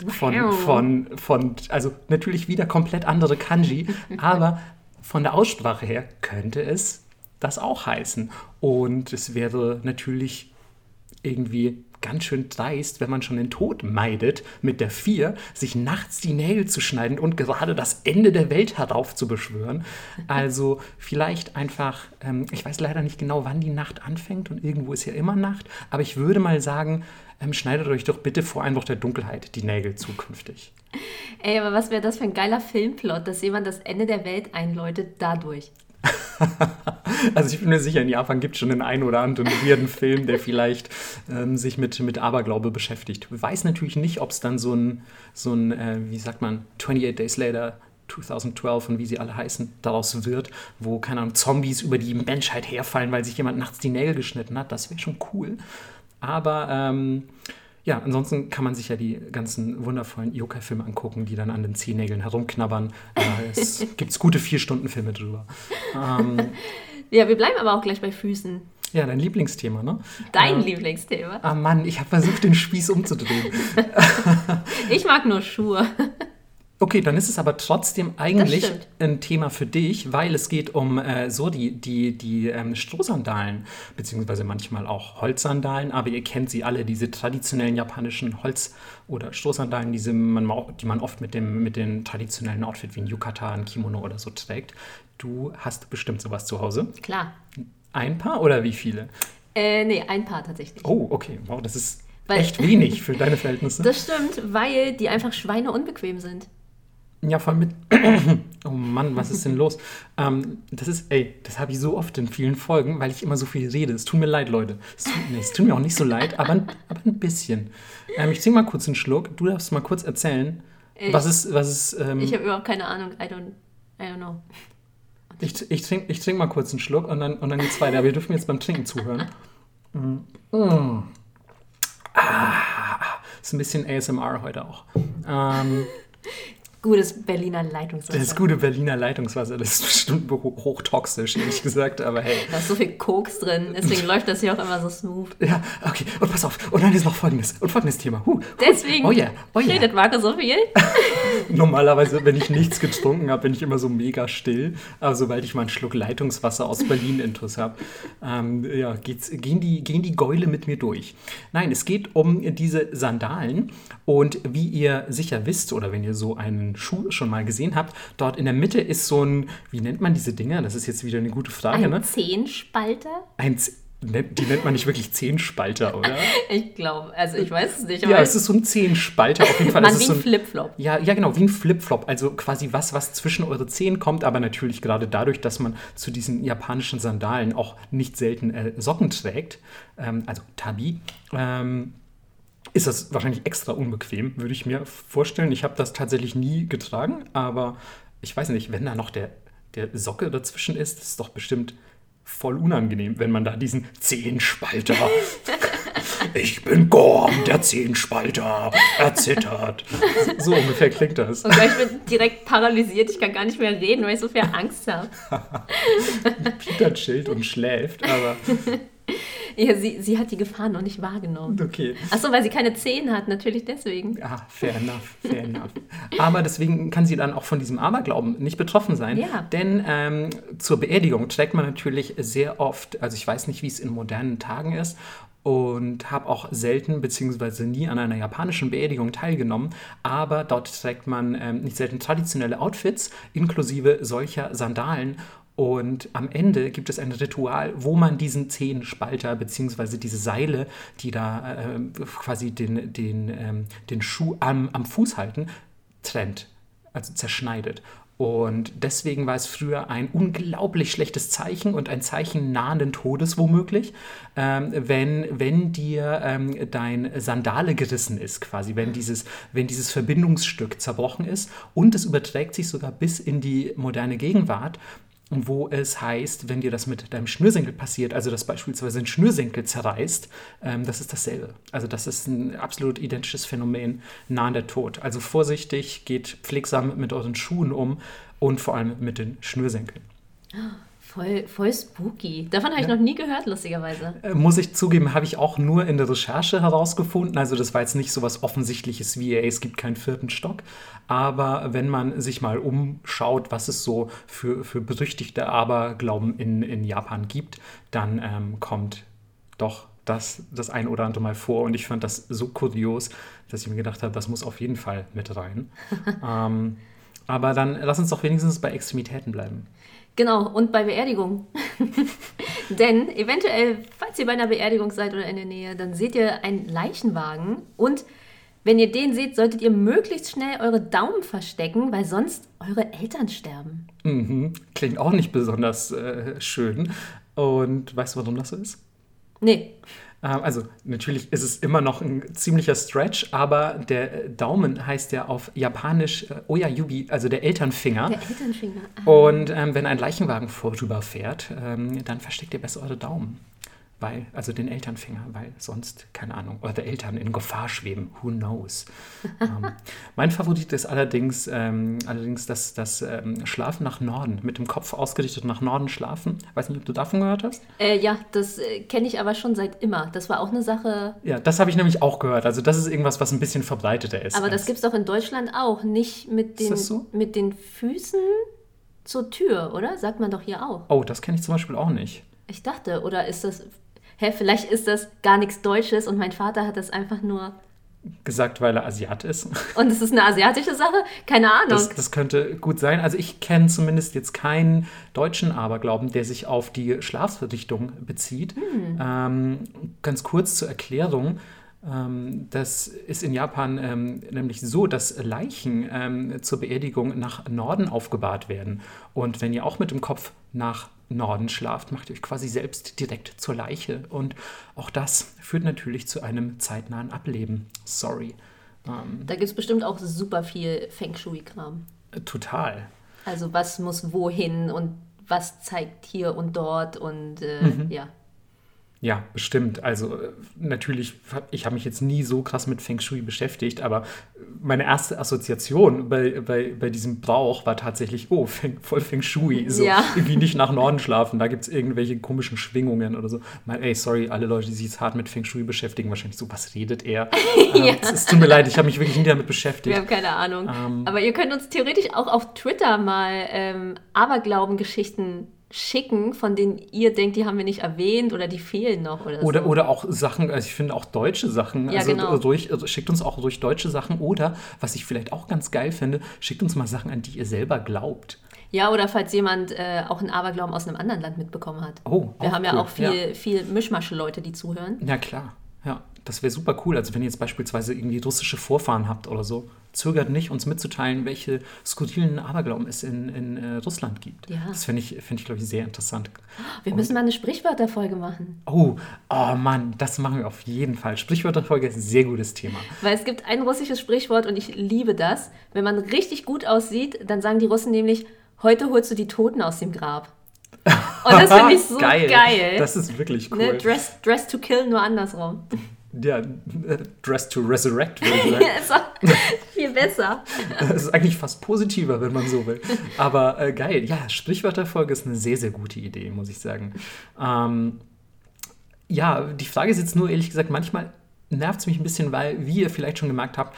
Von, von, von, also natürlich wieder komplett andere Kanji, [laughs] aber von der Aussprache her könnte es das auch heißen. Und es wäre natürlich irgendwie ganz schön dreist, wenn man schon den Tod meidet, mit der 4 sich nachts die Nägel zu schneiden und gerade das Ende der Welt heraufzubeschwören. Also vielleicht einfach, ähm, ich weiß leider nicht genau, wann die Nacht anfängt und irgendwo ist ja immer Nacht, aber ich würde mal sagen, ähm, schneidet euch doch bitte vor Einbruch der Dunkelheit die Nägel zukünftig. Ey, aber was wäre das für ein geiler Filmplot, dass jemand das Ende der Welt einläutet dadurch? [laughs] also ich bin mir sicher, in Japan gibt es schon den einen oder anderen weirden Film, der vielleicht ähm, sich mit, mit Aberglaube beschäftigt. Weiß natürlich nicht, ob es dann so ein, so ein äh, wie sagt man, 28 Days Later 2012 und wie sie alle heißen, daraus wird, wo, keine Ahnung, Zombies über die Menschheit herfallen, weil sich jemand nachts die Nägel geschnitten hat. Das wäre schon cool. Aber ähm, ja, ansonsten kann man sich ja die ganzen wundervollen Yokai-Filme angucken, die dann an den Zehennägeln herumknabbern. Es [laughs] gibt gute Vier-Stunden-Filme drüber. Ähm, [laughs] ja, wir bleiben aber auch gleich bei Füßen. Ja, dein Lieblingsthema, ne? Dein äh, Lieblingsthema. Ah Mann, ich habe versucht, den Spieß umzudrehen. [laughs] ich mag nur Schuhe. Okay, dann ist es aber trotzdem eigentlich ein Thema für dich, weil es geht um äh, so die, die, die ähm, Strohsandalen, beziehungsweise manchmal auch Holzsandalen, aber ihr kennt sie alle, diese traditionellen japanischen Holz- oder Strohsandalen, diese man, die man oft mit dem mit den traditionellen Outfit wie ein Yukata, ein Kimono oder so trägt. Du hast bestimmt sowas zu Hause. Klar. Ein Paar oder wie viele? Äh, nee, ein Paar tatsächlich. Oh, okay. Wow, das ist weil, echt wenig für deine Verhältnisse. [laughs] Das stimmt, weil die einfach Schweine unbequem sind. Ja, vor allem mit. [clears throat] oh Mann, was ist denn los? Ähm, das ist, ey, das habe ich so oft in vielen Folgen, weil ich immer so viel rede. Es tut mir leid, Leute. Es tut, nee, es tut mir auch nicht so leid, aber, ein, aber ein bisschen. Ähm, ich trinke mal kurz einen Schluck. Du darfst mal kurz erzählen. Ich, was ist. Was ist ähm, ich habe überhaupt keine Ahnung. I don't, I don't know. Ich, ich trinke ich trink mal kurz einen Schluck und dann, und dann geht's weiter. Wir dürfen jetzt beim Trinken zuhören. Mm. Mm. Ah, ist ein bisschen ASMR heute auch. Ähm, Gutes Berliner Leitungswasser. Das gute Berliner Leitungswasser, das ist bestimmt hochtoxisch, ehrlich gesagt, aber hey. Da ist so viel Koks drin, deswegen läuft das hier auch immer so smooth. Ja, okay, und pass auf, und dann ist noch folgendes, und folgendes Thema. Huh, deswegen oh yeah, oh yeah. redet Marco so viel. [laughs] [laughs] Normalerweise, wenn ich nichts getrunken habe, bin ich immer so mega still, aber sobald ich mal einen Schluck Leitungswasser aus Berlin intus habe, ähm, ja, geht's, gehen, die, gehen die Gäule mit mir durch. Nein, es geht um diese Sandalen und wie ihr sicher wisst, oder wenn ihr so einen Schuh schon mal gesehen habt, dort in der Mitte ist so ein, wie nennt man diese Dinger? Das ist jetzt wieder eine gute Frage. Ein ne? Zehenspalter? Ein Z die nennt man nicht wirklich Zehenspalter, oder? [laughs] Ich glaube, also ich weiß es nicht. ja, es ist so ein Zehenspalter auf jeden Fall. Man, wie ein so Flipflop. Ja, ja, genau, wie ein Flipflop. Also quasi was, was zwischen eure Zehen kommt, aber natürlich gerade dadurch, dass man zu diesen japanischen Sandalen auch nicht selten äh, Socken trägt, ähm, also Tabi, ähm, ist das wahrscheinlich extra unbequem, würde ich mir vorstellen. Ich habe das tatsächlich nie getragen, aber ich weiß nicht, wenn da noch der, der Socke dazwischen ist, ist es doch bestimmt voll unangenehm, wenn man da diesen Zehenspalter. [laughs] ich bin Gorm, der Zehenspalter, erzittert. So ungefähr klingt das. Und ich bin direkt paralysiert, ich kann gar nicht mehr reden, weil ich so viel Angst habe. [laughs] Peter chillt und schläft, aber ja, sie, sie hat die Gefahr noch nicht wahrgenommen. Okay. Achso, weil sie keine Zehen hat, natürlich deswegen. Ja, fair enough, fair enough. Aber deswegen kann sie dann auch von diesem Aberglauben nicht betroffen sein. Ja. Denn ähm, zur Beerdigung trägt man natürlich sehr oft, also ich weiß nicht, wie es in modernen Tagen ist, und habe auch selten bzw. nie an einer japanischen Beerdigung teilgenommen, aber dort trägt man ähm, nicht selten traditionelle Outfits inklusive solcher Sandalen und am Ende gibt es ein Ritual, wo man diesen Zehenspalter bzw. diese Seile, die da äh, quasi den, den, ähm, den Schuh am, am Fuß halten, trennt, also zerschneidet. Und deswegen war es früher ein unglaublich schlechtes Zeichen und ein Zeichen nahenden Todes womöglich, ähm, wenn, wenn dir ähm, dein Sandale gerissen ist, quasi, wenn dieses, wenn dieses Verbindungsstück zerbrochen ist. Und es überträgt sich sogar bis in die moderne Gegenwart wo es heißt, wenn dir das mit deinem Schnürsenkel passiert, also dass beispielsweise ein Schnürsenkel zerreißt, ähm, das ist dasselbe. Also das ist ein absolut identisches Phänomen, nah an der Tod. Also vorsichtig, geht pflegsam mit euren Schuhen um und vor allem mit den Schnürsenkeln. Voll, voll spooky. Davon habe ich noch nie gehört, lustigerweise. Äh, Muss ich zugeben, habe ich auch nur in der Recherche herausgefunden. Also das war jetzt nicht so was Offensichtliches wie, ey, es gibt keinen vierten Stock. Aber wenn man sich mal umschaut, was es so für, für berüchtigte Aberglauben in, in Japan gibt, dann ähm, kommt doch das, das ein oder andere Mal vor. Und ich fand das so kurios, dass ich mir gedacht habe, das muss auf jeden Fall mit rein. [laughs] ähm, aber dann lass uns doch wenigstens bei Extremitäten bleiben. Genau, und bei Beerdigung. [laughs] Denn eventuell, falls ihr bei einer Beerdigung seid oder in der Nähe, dann seht ihr einen Leichenwagen und wenn ihr den seht, solltet ihr möglichst schnell eure Daumen verstecken, weil sonst eure Eltern sterben. Mhm. Klingt auch nicht besonders äh, schön. Und weißt du, warum das so ist? Nee, Also natürlich ist es immer noch ein ziemlicher Stretch, aber der äh, Daumen heißt ja auf Japanisch äh, Oyayubi, also der Elternfinger. der Elternfinger. Ah. Und ähm, wenn ein Leichenwagen vorüberfährt, ähm, dann versteckt ihr besser eure Daumen. Weil, also den Elternfinger, weil sonst, keine Ahnung, eure Eltern in Gefahr schweben. Who knows? [laughs] ähm, mein Favorit ist allerdings, ähm, allerdings das, das ähm, Schlafen nach Norden, mit dem Kopf ausgerichtet nach Norden schlafen. Weiß nicht, ob du davon gehört hast? Äh, ja, das äh, kenne ich aber schon seit immer. Das war auch eine Sache. Ja, das habe ich nämlich auch gehört. Also das ist irgendwas, was ein bisschen verbreiteter ist. Aber das gibt es doch in Deutschland auch. Nicht mit den, so? mit den Füßen zur Tür, oder? Sagt man doch hier auch. Oh, das kenne ich zum Beispiel auch nicht. Ich dachte, oder ist das. Hä, vielleicht ist das gar nichts Deutsches und mein Vater hat das einfach nur. Gesagt, weil er Asiat ist. [laughs] Und es ist eine asiatische Sache? Keine Ahnung. Das, das könnte gut sein. Also ich kenne zumindest jetzt keinen deutschen Aberglauben, der sich auf die Schlafverdichtung bezieht. Ähm, ganz kurz zur Erklärung. Ähm, das ist in Japan ähm, nämlich so, dass Leichen ähm, zur Beerdigung nach Norden aufgebahrt werden. Und wenn ihr auch mit dem Kopf nach Norden schlaft, macht ihr euch quasi selbst direkt zur Leiche. Und auch das führt natürlich zu einem zeitnahen Ableben. Sorry. Ähm, da gibt es bestimmt auch super viel Feng Shui-Kram. total. Also was muss wohin und was zeigt hier und dort und äh, Mhm. ja. Ja, bestimmt. Also äh, natürlich, ich habe mich jetzt nie so krass mit Feng Shui beschäftigt, aber meine erste Assoziation bei, bei, bei diesem Brauch war tatsächlich, oh, Feng, voll Feng Shui. So Ja. [laughs] irgendwie nicht nach Norden schlafen, da gibt es irgendwelche komischen Schwingungen oder so. Mal, ey, sorry, alle Leute, die sich jetzt hart mit Feng Shui beschäftigen, wahrscheinlich so, was redet er? [laughs] ähm, es, es tut mir leid, ich habe mich wirklich nie damit beschäftigt. Wir haben keine Ahnung. Ähm. Aber ihr könnt uns theoretisch auch auf Twitter mal ähm, Aberglaubengeschichten schicken, von denen ihr denkt, die haben wir nicht erwähnt oder die fehlen noch oder, Oder, so. oder auch Sachen, also ich finde auch deutsche Sachen, Ja, also genau. durch, also schickt uns auch durch deutsche Sachen oder, was ich vielleicht auch ganz geil finde, schickt uns mal Sachen, an die ihr selber glaubt. Ja, oder falls jemand äh, auch einen Aberglauben aus einem anderen Land mitbekommen hat. Oh, Wir haben ja cool. auch viel, viel Mischmasche-Leute, die zuhören. Ja, klar. Ja, das wäre super cool. Also wenn ihr jetzt beispielsweise irgendwie russische Vorfahren habt oder so, zögert nicht, uns mitzuteilen, welche skurrilen Aberglauben es in, in äh, Russland gibt. Ja. Das finde ich, find ich glaube ich, sehr interessant. Wir müssen mal eine Sprichwörterfolge machen. Oh, oh Mann, das machen wir auf jeden Fall. Sprichwörterfolge ist ein sehr gutes Thema. Weil es gibt ein russisches Sprichwort und ich liebe das. Wenn man richtig gut aussieht, dann sagen die Russen nämlich, heute holst du die Toten aus dem Grab. [laughs] Und das finde ich so geil. Das ist wirklich cool. ne? dress, dress to kill, nur andersrum. Ja, äh, Dress to Resurrect, würde ich [laughs] sagen. ist auch viel besser. [laughs] Das ist eigentlich fast positiver, wenn man so will. Aber äh, geil, ja, Sprichwörterfolge ist eine sehr, sehr gute Idee, muss ich sagen. Ähm, ja, die Frage ist jetzt nur, ehrlich gesagt, manchmal nervt es mich ein bisschen, weil, wie ihr vielleicht schon gemerkt habt,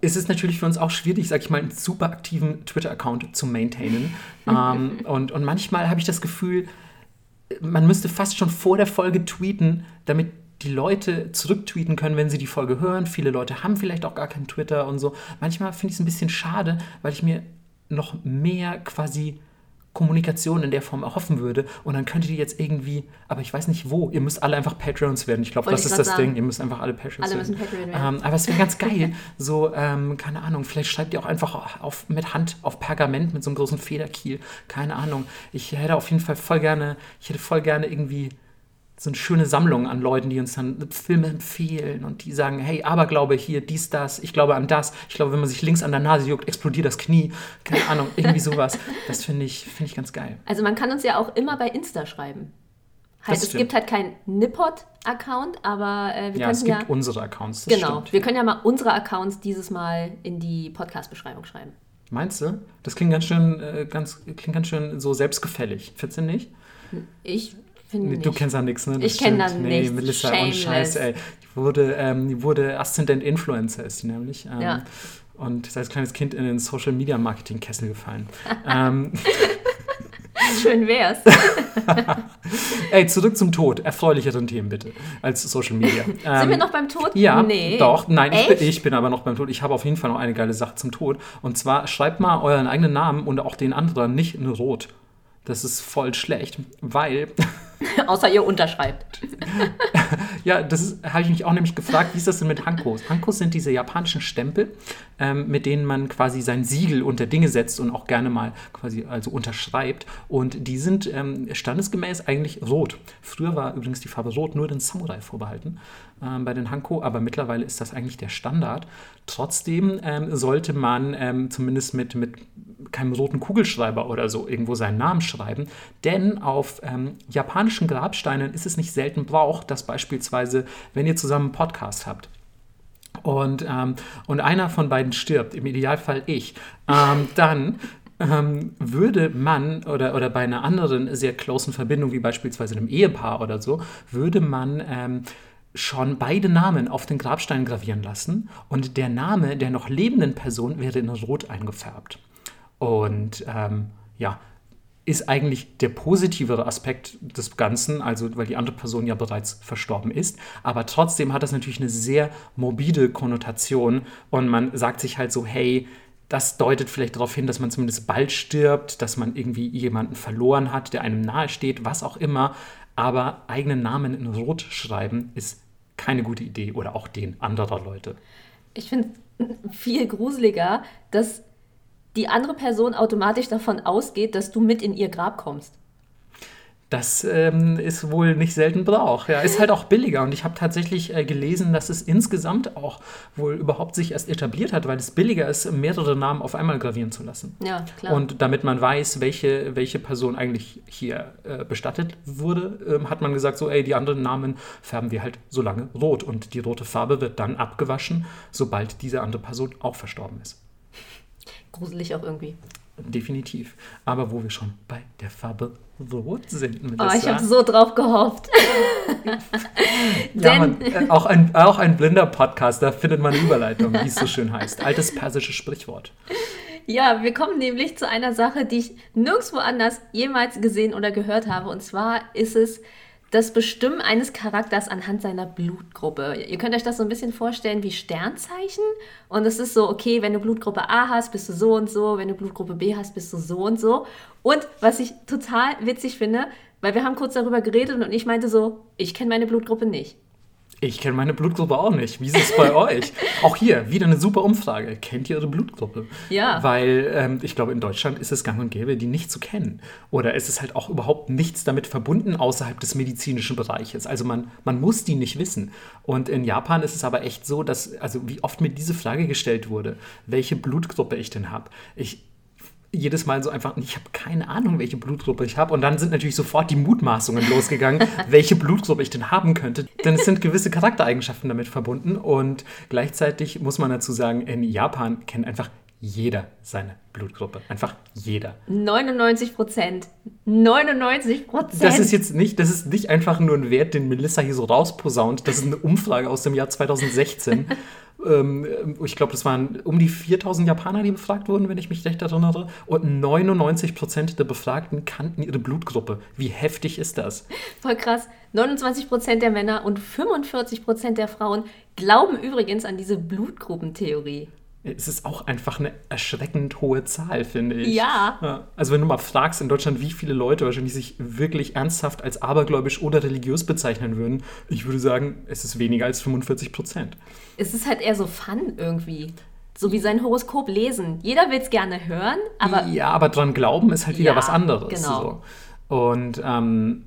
ist es natürlich für uns auch schwierig, sag ich mal, einen super aktiven Twitter-Account zu maintainen. [laughs] ähm, und, und manchmal habe ich das Gefühl, man müsste fast schon vor der Folge tweeten, damit die Leute zurücktweeten können, wenn sie die Folge hören. Viele Leute haben vielleicht auch gar keinen Twitter und so. Manchmal finde ich es ein bisschen schade, weil ich mir noch mehr quasi Kommunikation in der Form erhoffen würde. Und dann könntet ihr jetzt irgendwie, aber ich weiß nicht wo, ihr müsst alle einfach Patreons werden. Ich glaube, das ist das sagen. Ding. Ihr müsst einfach alle Patreons Alle werden. müssen Patreon werden. Ähm, aber es wäre ganz [laughs] geil. So, ähm, keine Ahnung, vielleicht schreibt ihr auch einfach auf, mit Hand auf Pergament mit so einem großen Federkiel. Keine Ahnung. Ich hätte auf jeden Fall voll gerne, ich hätte voll gerne irgendwie so eine schöne Sammlung an Leuten, die uns dann Filme empfehlen und die sagen, hey, Aberglaube hier, dies, das, ich glaube an das. Ich glaube, wenn man sich links an der Nase juckt, explodiert das Knie. Keine Ahnung, irgendwie [laughs] sowas. Das finde ich, finde ich ganz geil. Also man kann uns ja auch immer bei Insta schreiben. Halt, Das es gibt halt keinen Nippot-Account, aber äh, wir Ja, es könnten gibt ja... unsere Accounts. Genau, Stimmt. wir können ja mal unsere Accounts dieses Mal in die Podcast-Beschreibung schreiben. Meinst du? Das klingt ganz schön, äh, ganz, klingt ganz schön so selbstgefällig. Findest du nicht? Ich finde nicht. du kennst da nichts, ne? Das Ich kenn da. Nee, nichts. Melissa, und Shameless. Scheiß, ey. Die wurde, ähm, die wurde Aszendent Influencer, ist sie nämlich. Ähm, Ja. Und ist als kleines Kind in den Social Media Marketing Kessel gefallen. [laughs] ähm, Schön wär's. [laughs] ey, zurück zum Tod. Erfreulicheren Themen bitte als Social Media. [laughs] Sind Ähm, wir noch beim Tod? Ja, nee. doch. Nein, ich bin, ich bin aber noch beim Tod. Ich habe auf jeden Fall noch eine geile Sache zum Tod. Und zwar schreibt mal euren eigenen Namen und auch den anderen nicht in Rot. Das ist voll schlecht, weil, [laughs] Außer ihr unterschreibt. [laughs] ja, das habe ich mich auch nämlich gefragt, wie ist das denn mit Hankos? Hankos sind diese japanischen Stempel, ähm, mit denen man quasi sein Siegel unter Dinge setzt und auch gerne mal quasi also unterschreibt. Und die sind ähm, standesgemäß eigentlich rot. Früher war übrigens die Farbe rot nur den Samurai vorbehalten bei den Hanko, aber mittlerweile ist das eigentlich der Standard. Trotzdem ähm, sollte man ähm, zumindest mit, mit keinem roten Kugelschreiber oder so irgendwo seinen Namen schreiben, denn auf ähm, japanischen Grabsteinen ist es nicht selten Brauch, dass beispielsweise, wenn ihr zusammen einen Podcast habt, und, ähm, und einer von beiden stirbt, im Idealfall ich, ähm, [laughs] dann ähm, würde man oder, oder bei einer anderen sehr closen Verbindung, wie beispielsweise einem Ehepaar oder so, würde man ähm, schon beide Namen auf den Grabstein gravieren lassen und der Name der noch lebenden Person wäre in Rot eingefärbt. Und ähm, ja, ist eigentlich der positivere Aspekt des Ganzen, also weil die andere Person ja bereits verstorben ist. Aber trotzdem hat das natürlich eine sehr morbide Konnotation und man sagt sich halt so, hey, das deutet vielleicht darauf hin, dass man zumindest bald stirbt, dass man irgendwie jemanden verloren hat, der einem nahesteht, was auch immer. Aber eigenen Namen in Rot schreiben ist keine gute Idee oder auch den anderer Leute. Ich finde viel gruseliger, dass die andere Person automatisch davon ausgeht, dass du mit in ihr Grab kommst. Das ähm, ist wohl nicht selten Brauch. Ja, ist halt auch billiger. Und ich habe tatsächlich äh, gelesen, dass es insgesamt auch wohl überhaupt sich erst etabliert hat, weil es billiger ist, mehrere Namen auf einmal gravieren zu lassen. Ja, klar. Und damit man weiß, welche, welche Person eigentlich hier äh, bestattet wurde, ähm, hat man gesagt, so, ey, die anderen Namen färben wir halt so lange rot. Und die rote Farbe wird dann abgewaschen, sobald diese andere Person auch verstorben ist. Gruselig auch irgendwie. Definitiv. Aber wo wir schon bei der Farbe rot sind, Oh, ich Melissa. habe so drauf gehofft. [laughs] Ja, Denn man, äh, auch, ein, auch ein blinder Podcast, da findet man eine Überleitung, wie es so schön heißt. Altes persisches Sprichwort. Ja, wir kommen nämlich zu einer Sache, die ich nirgendwo anders jemals gesehen oder gehört habe. Und zwar ist es das Bestimmen eines Charakters anhand seiner Blutgruppe. Ihr könnt euch das so ein bisschen vorstellen wie Sternzeichen. Und es ist so, okay, wenn du Blutgruppe A hast, bist du so und so. Wenn du Blutgruppe B hast, bist du so und so. Und was ich total witzig finde, weil wir haben kurz darüber geredet und ich meinte so, ich kenne meine Blutgruppe nicht. Ich kenne meine Blutgruppe auch nicht. Wie ist es bei euch? Auch hier wieder eine super Umfrage. Kennt ihr eure Blutgruppe? Ja. Weil ähm, ich glaube, in Deutschland ist es gang und gäbe, die nicht zu kennen. Oder ist es halt auch überhaupt nichts damit verbunden außerhalb des medizinischen Bereiches. Also man, man muss die nicht wissen. Und in Japan ist es aber echt so, dass, also wie oft mir diese Frage gestellt wurde, welche Blutgruppe ich denn habe. Ich, jedes Mal so einfach, ich habe keine Ahnung, welche Blutgruppe ich habe. Und dann sind natürlich sofort die Mutmaßungen [laughs] losgegangen, welche Blutgruppe ich denn haben könnte. Denn es sind gewisse Charaktereigenschaften damit verbunden. Und gleichzeitig muss man dazu sagen, in Japan kennt einfach jeder seine Blutgruppe. Einfach jeder. 99 Prozent. 99 Prozent. Das ist jetzt nicht, das ist nicht einfach nur ein Wert, den Melissa hier so rausposaunt. Das ist eine Umfrage aus dem Jahr 2016. [laughs] ähm, ich glaube, das waren um die 4000 Japaner, die befragt wurden, wenn ich mich recht erinnere. Und 99 Prozent der Befragten kannten ihre Blutgruppe. Wie heftig ist das? Voll krass. 29% der Männer und 45% der Frauen glauben übrigens an diese Blutgruppentheorie. Es ist auch einfach eine erschreckend hohe Zahl, finde ich. Ja. Also wenn du mal fragst in Deutschland, wie viele Leute wahrscheinlich sich wirklich ernsthaft als abergläubisch oder religiös bezeichnen würden, ich würde sagen, es ist weniger als 45 Prozent. Es ist halt eher so Fun irgendwie. So wie sein Horoskop lesen. Jeder will es gerne hören, aber ja, aber dran glauben ist halt wieder Ja, was anderes. genau. So. Und ähm,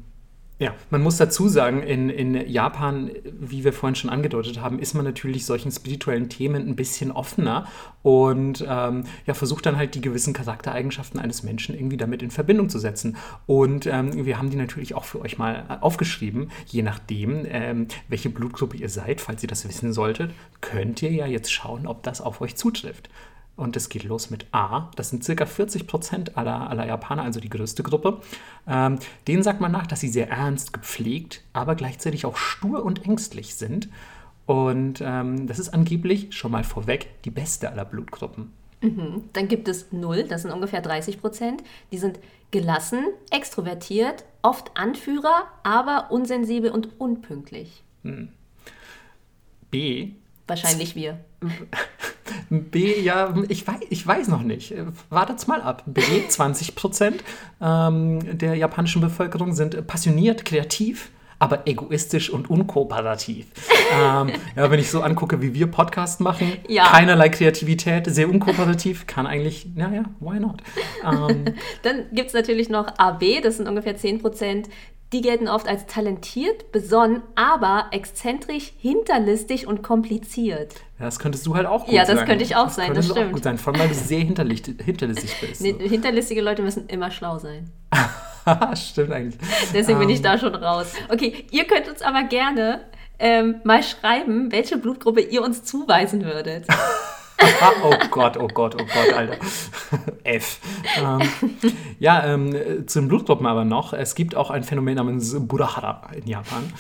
ja, man muss dazu sagen, in, in Japan, wie wir vorhin schon angedeutet haben, ist man natürlich solchen spirituellen Themen ein bisschen offener und ähm, ja, versucht dann halt die gewissen Charaktereigenschaften eines Menschen irgendwie damit in Verbindung zu setzen. Und ähm, wir haben die natürlich auch für euch mal aufgeschrieben, je nachdem, ähm, welche Blutgruppe ihr seid, falls ihr das wissen solltet, könnt ihr ja jetzt schauen, ob das auf euch zutrifft. Und es geht los mit A. Das sind circa 40 Prozent aller, aller Japaner, also die größte Gruppe. Ähm, denen sagt man nach, dass sie sehr ernst, gepflegt, aber gleichzeitig auch stur und ängstlich sind. Und ähm, das ist angeblich schon mal vorweg die beste aller Blutgruppen. Dann gibt es 0, das sind ungefähr 30 Prozent. Die sind gelassen, extrovertiert, oft Anführer, aber unsensibel und unpünktlich. B. Wahrscheinlich wir. B, ja, ich weiß, ich weiß noch nicht. Wartet's mal ab. B, 20 Prozent ähm, der japanischen Bevölkerung sind passioniert, kreativ, aber egoistisch und unkooperativ. ähm, ja, wenn ich so angucke, wie wir Podcast machen, Ja. keinerlei Kreativität, sehr unkooperativ, kann eigentlich, naja, why not? Ähm, [laughs] Dann gibt es natürlich noch AB, das sind ungefähr 10 Prozent. Die gelten oft als talentiert, besonnen, aber exzentrisch, hinterlistig und kompliziert. das könntest du halt auch gut Ja, das sein. könnte ich auch sein, könntest das du auch stimmt. gut sein, vor allem, weil du sehr hinterlistig [laughs] bist. Nee, hinterlistige Leute müssen immer schlau sein. [laughs] Stimmt eigentlich. Deswegen bin ich Ähm, da schon raus. Okay, ihr könnt uns aber gerne ähm, mal schreiben, welche Blutgruppe ihr uns zuweisen würdet. [laughs] [laughs] Oh Gott, oh Gott, oh Gott, Alter. [laughs] F. Ähm, ja, ähm, äh, zu den Blutgruppen aber noch. Es gibt auch ein Phänomen namens Burahara in Japan.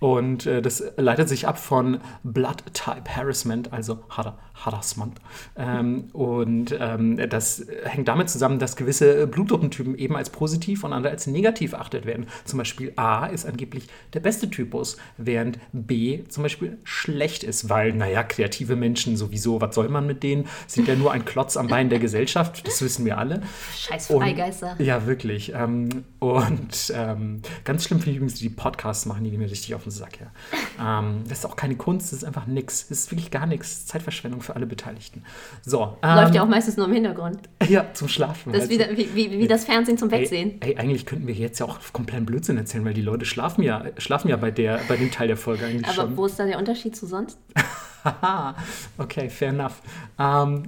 Und äh, das leitet sich ab von Blood Type Harassment, also Har Harassment. Ähm, und ähm, das hängt damit zusammen, dass gewisse Blutgruppentypen eben als positiv und andere als negativ erachtet werden. Zum Beispiel A ist angeblich der beste Typus, während B zum Beispiel schlecht ist, weil, naja, kreative Menschen sowieso, was soll man mit denen? Sind ja nur ein Klotz am Bein der Gesellschaft, das wissen wir alle. Scheiß Und- Freigeister. Ja, wirklich. Ähm, und ähm, ganz schlimm finde ich übrigens, die Podcasts machen, die gehen mir richtig auf den Sack. Ja. Ähm, das ist auch keine Kunst, das ist einfach nix. Das ist wirklich gar nichts. Zeitverschwendung für alle Beteiligten. So. Ähm, Läuft ja auch meistens nur im Hintergrund. Ja, zum Schlafen. Das halt. wie, wie, wie das Fernsehen zum Wegsehen. Ey, ey, eigentlich könnten wir jetzt ja auch kompletten Blödsinn erzählen, weil die Leute schlafen ja, schlafen ja bei, der, bei dem Teil der Folge eigentlich Aber schon. wo ist da der Unterschied zu sonst? [laughs] Okay, fair enough. Ähm,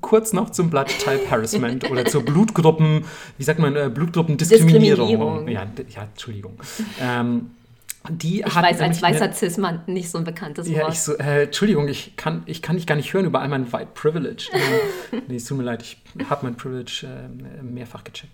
kurz noch zum Blood Type Harassment oder zur Blutgruppen, wie sagt man, äh, Blutgruppendiskriminierung. Diskriminierung. Ja, ja, Entschuldigung. Ähm, die Ich hat weiß als weißer Cis-Mann nicht so ein bekanntes Ja, Wort. ich so, äh, Entschuldigung, ich kann, ich kann dich gar nicht hören über all mein White Privilege. [laughs] Ähm, nee, es tut mir leid, ich habe mein Privilege äh, mehrfach gecheckt.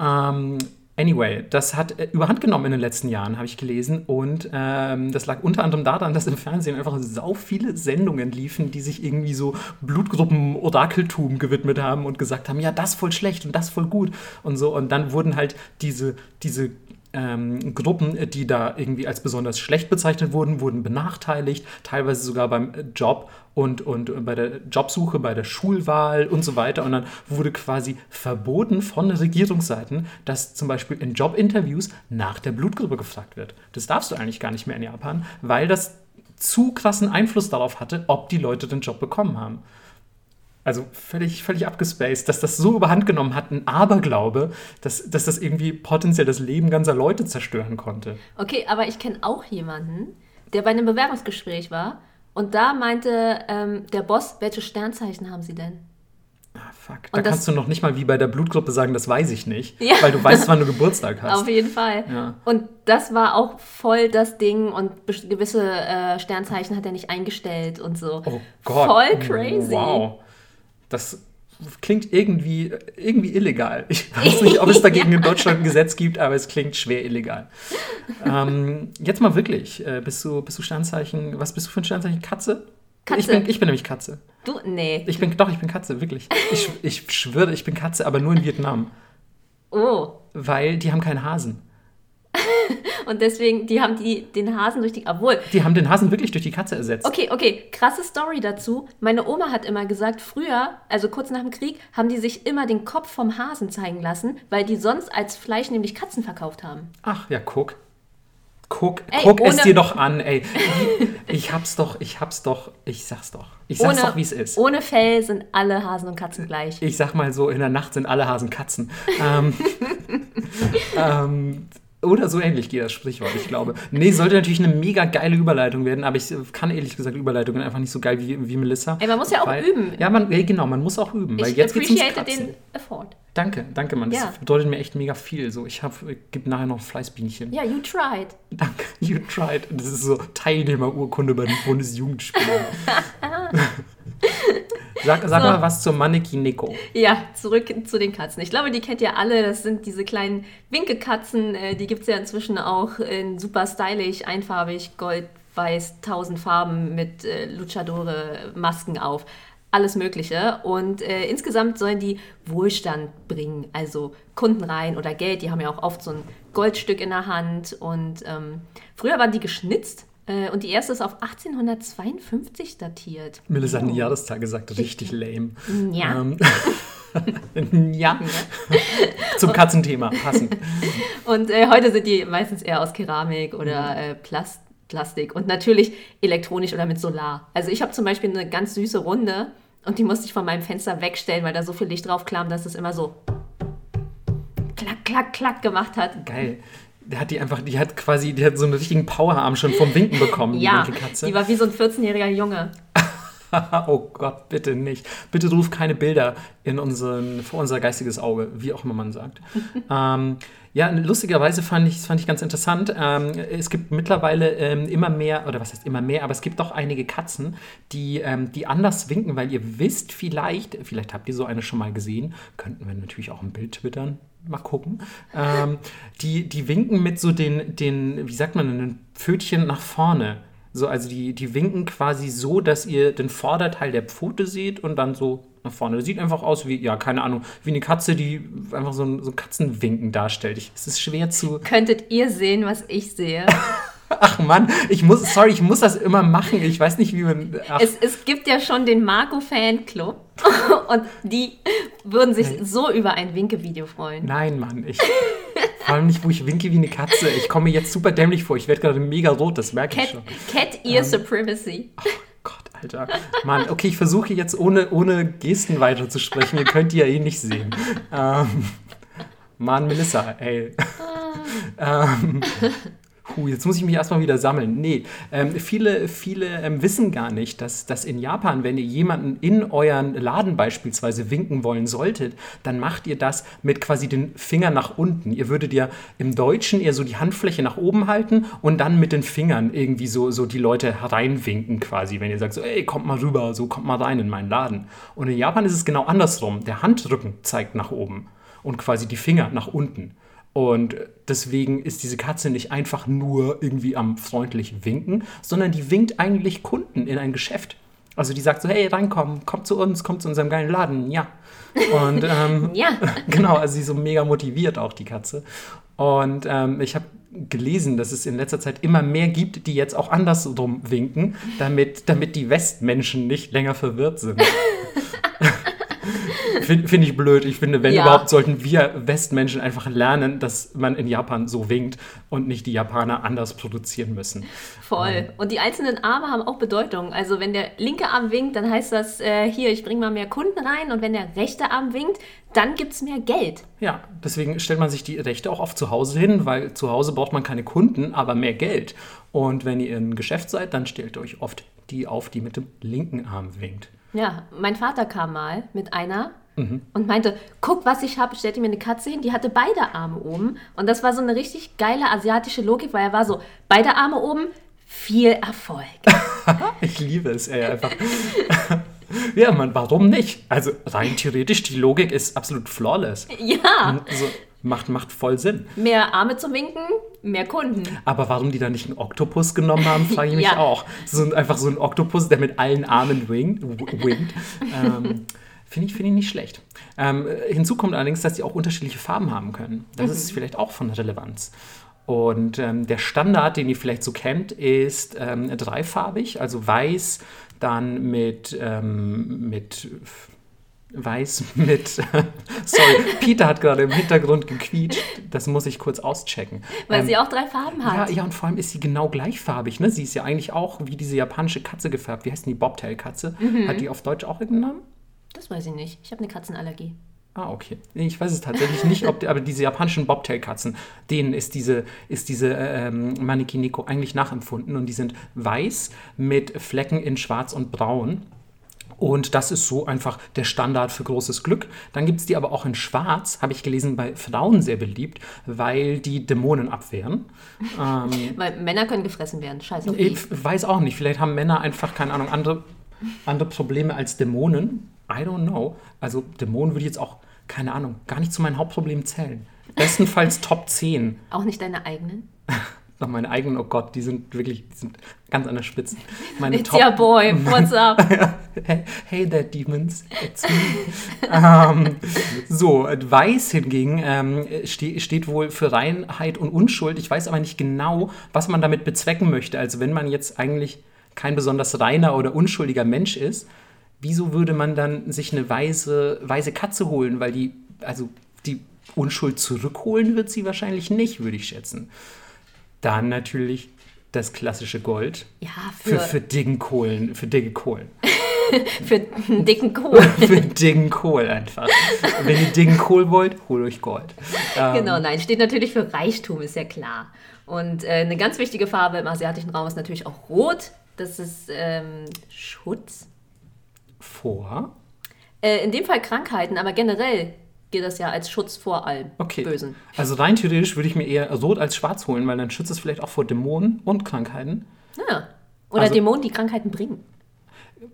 Ähm, anyway, das hat äh, überhand genommen in den letzten Jahren, habe ich gelesen. Und ähm, das lag unter anderem daran, dass im Fernsehen einfach sau viele Sendungen liefen, die sich irgendwie so Blutgruppen-Orakeltum gewidmet haben und gesagt haben, ja, das voll schlecht und das voll gut und so. Und dann wurden halt diese, diese ähm, Gruppen, die da irgendwie als besonders schlecht bezeichnet wurden, wurden benachteiligt, teilweise sogar beim Job und, und bei der Jobsuche, bei der Schulwahl und so weiter. Und dann wurde quasi verboten von Regierungsseiten, dass zum Beispiel in Jobinterviews nach der Blutgruppe gefragt wird. Das darfst du eigentlich gar nicht mehr in Japan, weil das zu krassen Einfluss darauf hatte, ob die Leute den Job bekommen haben. Also völlig, völlig abgespaced, dass das so überhand genommen hat, ein Aberglaube, dass, dass das irgendwie potenziell das Leben ganzer Leute zerstören konnte. Okay, aber ich kenne auch jemanden, der bei einem Bewerbungsgespräch war und da meinte ähm, der Boss, welche Sternzeichen haben Sie denn? Ah, fuck. Da das- kannst du noch nicht mal wie bei der Blutgruppe sagen, das weiß ich nicht, Ja. weil du weißt, wann du Geburtstag [laughs] hast. Auf jeden Fall. Ja. Und das war auch voll das Ding und gewisse äh, Sternzeichen hat er nicht eingestellt und so. Oh Gott. Voll crazy. Wow. Das klingt irgendwie, irgendwie illegal. Ich weiß nicht, ob es dagegen in Deutschland ein Gesetz gibt, aber es klingt schwer illegal. ähm, jetzt mal wirklich. Äh, bist, du, bist du Sternzeichen, was bist du für ein Sternzeichen? Katze? Katze. Ich bin, ich bin nämlich Katze. Du, nee. Ich bin, doch, ich bin Katze, wirklich. Ich, ich schwöre, ich bin Katze, aber nur in Vietnam. Oh. Weil die haben keinen Hasen. [laughs] Und deswegen, die haben die, den Hasen durch die. Obwohl. Die haben den Hasen wirklich durch die Katze ersetzt. Okay, okay, krasse Story dazu. Meine Oma hat immer gesagt, früher, also kurz nach dem Krieg, haben die sich immer den Kopf vom Hasen zeigen lassen, weil die sonst als Fleisch nämlich Katzen verkauft haben. Ach, ja, guck. Guck, Ey, guck es ohne- dir doch an, ey. [laughs] Ich hab's doch, ich hab's doch, ich sag's doch. Ich sag's doch, wie es ist. Ohne Fell sind alle Hasen und Katzen gleich. Ich sag mal so, in der Nacht sind alle Hasen Katzen. Ähm, [laughs] ähm, oder so ähnlich geht das Sprichwort, ich glaube. Nee, sollte natürlich eine mega geile Überleitung werden, aber ich kann ehrlich gesagt Überleitungen einfach nicht so geil wie, wie Melissa. Ey, man muss ja auch üben. Ja, man, ja, genau, man muss auch üben. Weil Ich jetzt geht's ums appreciate den Effort. Danke, danke, Mann. Das Ja. bedeutet mir echt mega viel. So, ich habe, gib nachher noch ein Fleißbienchen. Ja, you tried. Danke, [laughs] you tried. Das ist so Teilnehmerurkunde bei den Bundesjugendspielen. [laughs] Sag, sag so. mal was zur Maneki Nico. Ja, zurück zu den Katzen. Ich glaube, die kennt ihr alle. Das sind diese kleinen Winkekatzen. Äh, die gibt es ja inzwischen auch in super stylisch, einfarbig, gold, weiß, tausend Farben mit äh, Luchadore-Masken auf alles Mögliche. Und äh, insgesamt sollen die Wohlstand bringen, also Kunden rein oder Geld. Die haben ja auch oft so ein Goldstück in der Hand. Und ähm, früher waren die geschnitzt. Äh, und die erste ist auf 1852 datiert. Melissa hat oh. Jahrestag gesagt, richtig lame. Ja. Ähm, [laughs] ja. Zum Katzenthema, passend. Und äh, heute sind die meistens eher aus Keramik oder mhm. äh, Plast Plastik und natürlich elektronisch oder mit Solar. Also ich habe zum Beispiel eine ganz süße Runde und die musste ich von meinem Fenster wegstellen, weil da so viel Licht drauf kam, dass es immer so klack, klack, klack gemacht hat. Geil. Der hat die einfach, die hat quasi, die hat so einen richtigen Powerarm schon vom Winken [laughs] bekommen, ja, die Katze. Die war wie so ein 14-jähriger Junge. [laughs] oh Gott, bitte nicht. Bitte ruf keine Bilder in unseren, vor unser geistiges Auge, wie auch immer man sagt. [laughs] ähm, ja, lustigerweise fand ich, fand ich ganz interessant. Ähm, es gibt mittlerweile ähm, immer mehr, oder was heißt immer mehr, aber es gibt doch einige Katzen, die, ähm, die anders winken, weil ihr wisst vielleicht, vielleicht habt ihr so eine schon mal gesehen, könnten wir natürlich auch ein Bild twittern, mal gucken. Ähm, die, die winken mit so den, den, wie sagt man, den Pfötchen nach vorne. So, also die, die winken quasi so, dass ihr den Vorderteil der Pfote seht und dann so nach vorne. Das sieht einfach aus wie, ja, keine Ahnung, wie eine Katze, die einfach so ein, so ein Katzenwinken darstellt. Ich, es ist schwer zu. Könntet ihr sehen, was ich sehe? [laughs] Ach Mann, ich muss, sorry, ich muss das immer machen. Ich weiß nicht, wie man. Es, es gibt ja schon den Marco Fanclub [laughs] und die würden sich Nein. so über ein Winke-Video freuen. Nein, Mann, ich. Vor allem nicht, wo ich winke wie eine Katze. Ich komme mir jetzt super dämlich vor. Ich werde gerade mega rot, das merke Cat, ich schon. Cat Ear ähm, Supremacy. Gott, Alter. Mann, okay, ich versuche jetzt ohne, ohne Gesten weiterzusprechen. Ihr könnt die ja eh nicht sehen. Ähm, Mann, Melissa, ey. Ah. ähm, Puh, jetzt muss ich mich erstmal wieder sammeln. Nee, ähm, viele, viele ähm, wissen gar nicht, dass, dass in Japan, wenn ihr jemanden in euren Laden beispielsweise winken wollen solltet, dann macht ihr das mit quasi den Fingern nach unten. Ihr würdet ja im Deutschen eher so die Handfläche nach oben halten und dann mit den Fingern irgendwie so, so die Leute hereinwinken quasi, wenn ihr sagt so, ey, kommt mal rüber, so kommt mal rein in meinen Laden. Und in Japan ist es genau andersrum. Der Handrücken zeigt nach oben und quasi die Finger nach unten. Und deswegen ist diese Katze nicht einfach nur irgendwie am freundlich winken, sondern die winkt eigentlich Kunden in ein Geschäft. Also die sagt so, hey, reinkommen, kommt zu uns, kommt zu unserem geilen Laden, ja. Und ähm, [laughs] ja. [laughs] genau, also sie ist so mega motiviert auch, die Katze. Und ähm, ich habe gelesen, dass es in letzter Zeit immer mehr gibt, die jetzt auch andersrum winken, damit, damit die Westmenschen nicht länger verwirrt sind. [laughs] [laughs] Finde find ich blöd. Ich finde, wenn ja. überhaupt, sollten wir Westmenschen einfach lernen, dass man in Japan so winkt und nicht die Japaner anders produzieren müssen. Voll. Ähm. Und die einzelnen Arme haben auch Bedeutung. Also wenn der linke Arm winkt, dann heißt das, äh, hier, ich bringe mal mehr Kunden rein. Und wenn der rechte Arm winkt, dann gibt es mehr Geld. Ja, deswegen stellt man sich die Rechte auch oft zu Hause hin, weil zu Hause braucht man keine Kunden, aber mehr Geld. Und wenn ihr in Geschäft seid, dann stellt euch oft die auf, die mit dem linken Arm winkt. Ja, mein Vater kam mal mit einer mhm. und meinte, guck, was ich habe, stellte mir eine Katze hin, die hatte beide Arme oben. Und das war so eine richtig geile asiatische Logik, weil er war so, beide Arme oben, viel Erfolg. [laughs] ich liebe es, ey, einfach. [laughs] ja, man, warum nicht? Also rein theoretisch, die Logik ist absolut flawless. Ja. Also, macht, macht voll Sinn. Mehr Arme zum Winken, mehr Kunden. Aber warum die da nicht einen Oktopus genommen haben, frage ich mich [laughs] ja. auch. So, einfach so ein Oktopus, der mit allen Armen winkt. winkt. Ähm, Finde ich, find ich nicht schlecht. Ähm, hinzu kommt allerdings, dass sie auch unterschiedliche Farben haben können. Das mhm. ist vielleicht auch von Relevanz. Und ähm, der Standard, den ihr vielleicht so kennt, ist ähm, dreifarbig, also weiß, dann mit, ähm, mit weiß mit. [laughs] Sorry, Peter hat gerade im Hintergrund gequietscht. Das muss ich kurz auschecken. Weil ähm, sie auch drei Farben hat. Ja, ja, und vor allem ist sie genau gleichfarbig. Ne? Sie ist ja eigentlich auch wie diese japanische Katze gefärbt. Wie heißt denn die Bobtail-Katze? Mhm. Hat die auf Deutsch auch irgendeinen Namen? Das weiß ich nicht. Ich habe eine Katzenallergie. Ah, okay. Ich weiß es tatsächlich nicht, ob die, aber diese japanischen Bobtail-Katzen, denen ist diese, ist diese ähm, Maneki Neko eigentlich nachempfunden und die sind weiß mit Flecken in schwarz und braun. Und das ist so einfach der Standard für großes Glück. Dann gibt es die aber auch in Schwarz, habe ich gelesen, bei Frauen sehr beliebt, weil die Dämonen abwehren. ähm, [laughs] weil Männer können gefressen werden, scheiße. Ich weiß auch nicht, vielleicht haben Männer einfach, keine Ahnung, andere, andere Probleme als Dämonen. I don't know. Also Dämonen würde ich jetzt auch, keine Ahnung, gar nicht zu meinen Hauptproblemen zählen. Bestenfalls Top 10. Auch nicht deine eigenen? [laughs] Noch meine eigenen, oh Gott, die sind wirklich, die sind ganz an der Spitze. Meine It's your boy, what's up? [laughs] hey, hey there, Demons, it's me. ähm, so, Weiß hingegen ähm, ste steht wohl für Reinheit und Unschuld. Ich weiß aber nicht genau, was man damit bezwecken möchte. Also wenn man jetzt eigentlich kein besonders reiner oder unschuldiger Mensch ist, wieso würde man dann sich eine weiße, weiße Katze holen? Weil die, also die Unschuld zurückholen wird sie wahrscheinlich nicht, würde ich schätzen. Dann natürlich das klassische Gold. Ja, Für, für, für dicken Kohlen, für dicke Kohlen. [laughs] für dicken Kohl. [laughs] für dicken Kohl einfach. Wenn ihr dicken Kohl wollt, holt euch Gold. Ähm, Genau, nein, steht natürlich für Reichtum, ist ja klar. Und äh, eine ganz wichtige Farbe im asiatischen Raum ist natürlich auch Rot. Das ist ähm, Schutz. Vor. Äh, in dem Fall Krankheiten, aber generell gilt das ja als Schutz vor allem Okay. Bösen. Also rein theoretisch würde ich mir eher Rot als Schwarz holen, weil dann schützt es vielleicht auch vor Dämonen und Krankheiten. Ja. Oder Also- Dämonen, die Krankheiten bringen.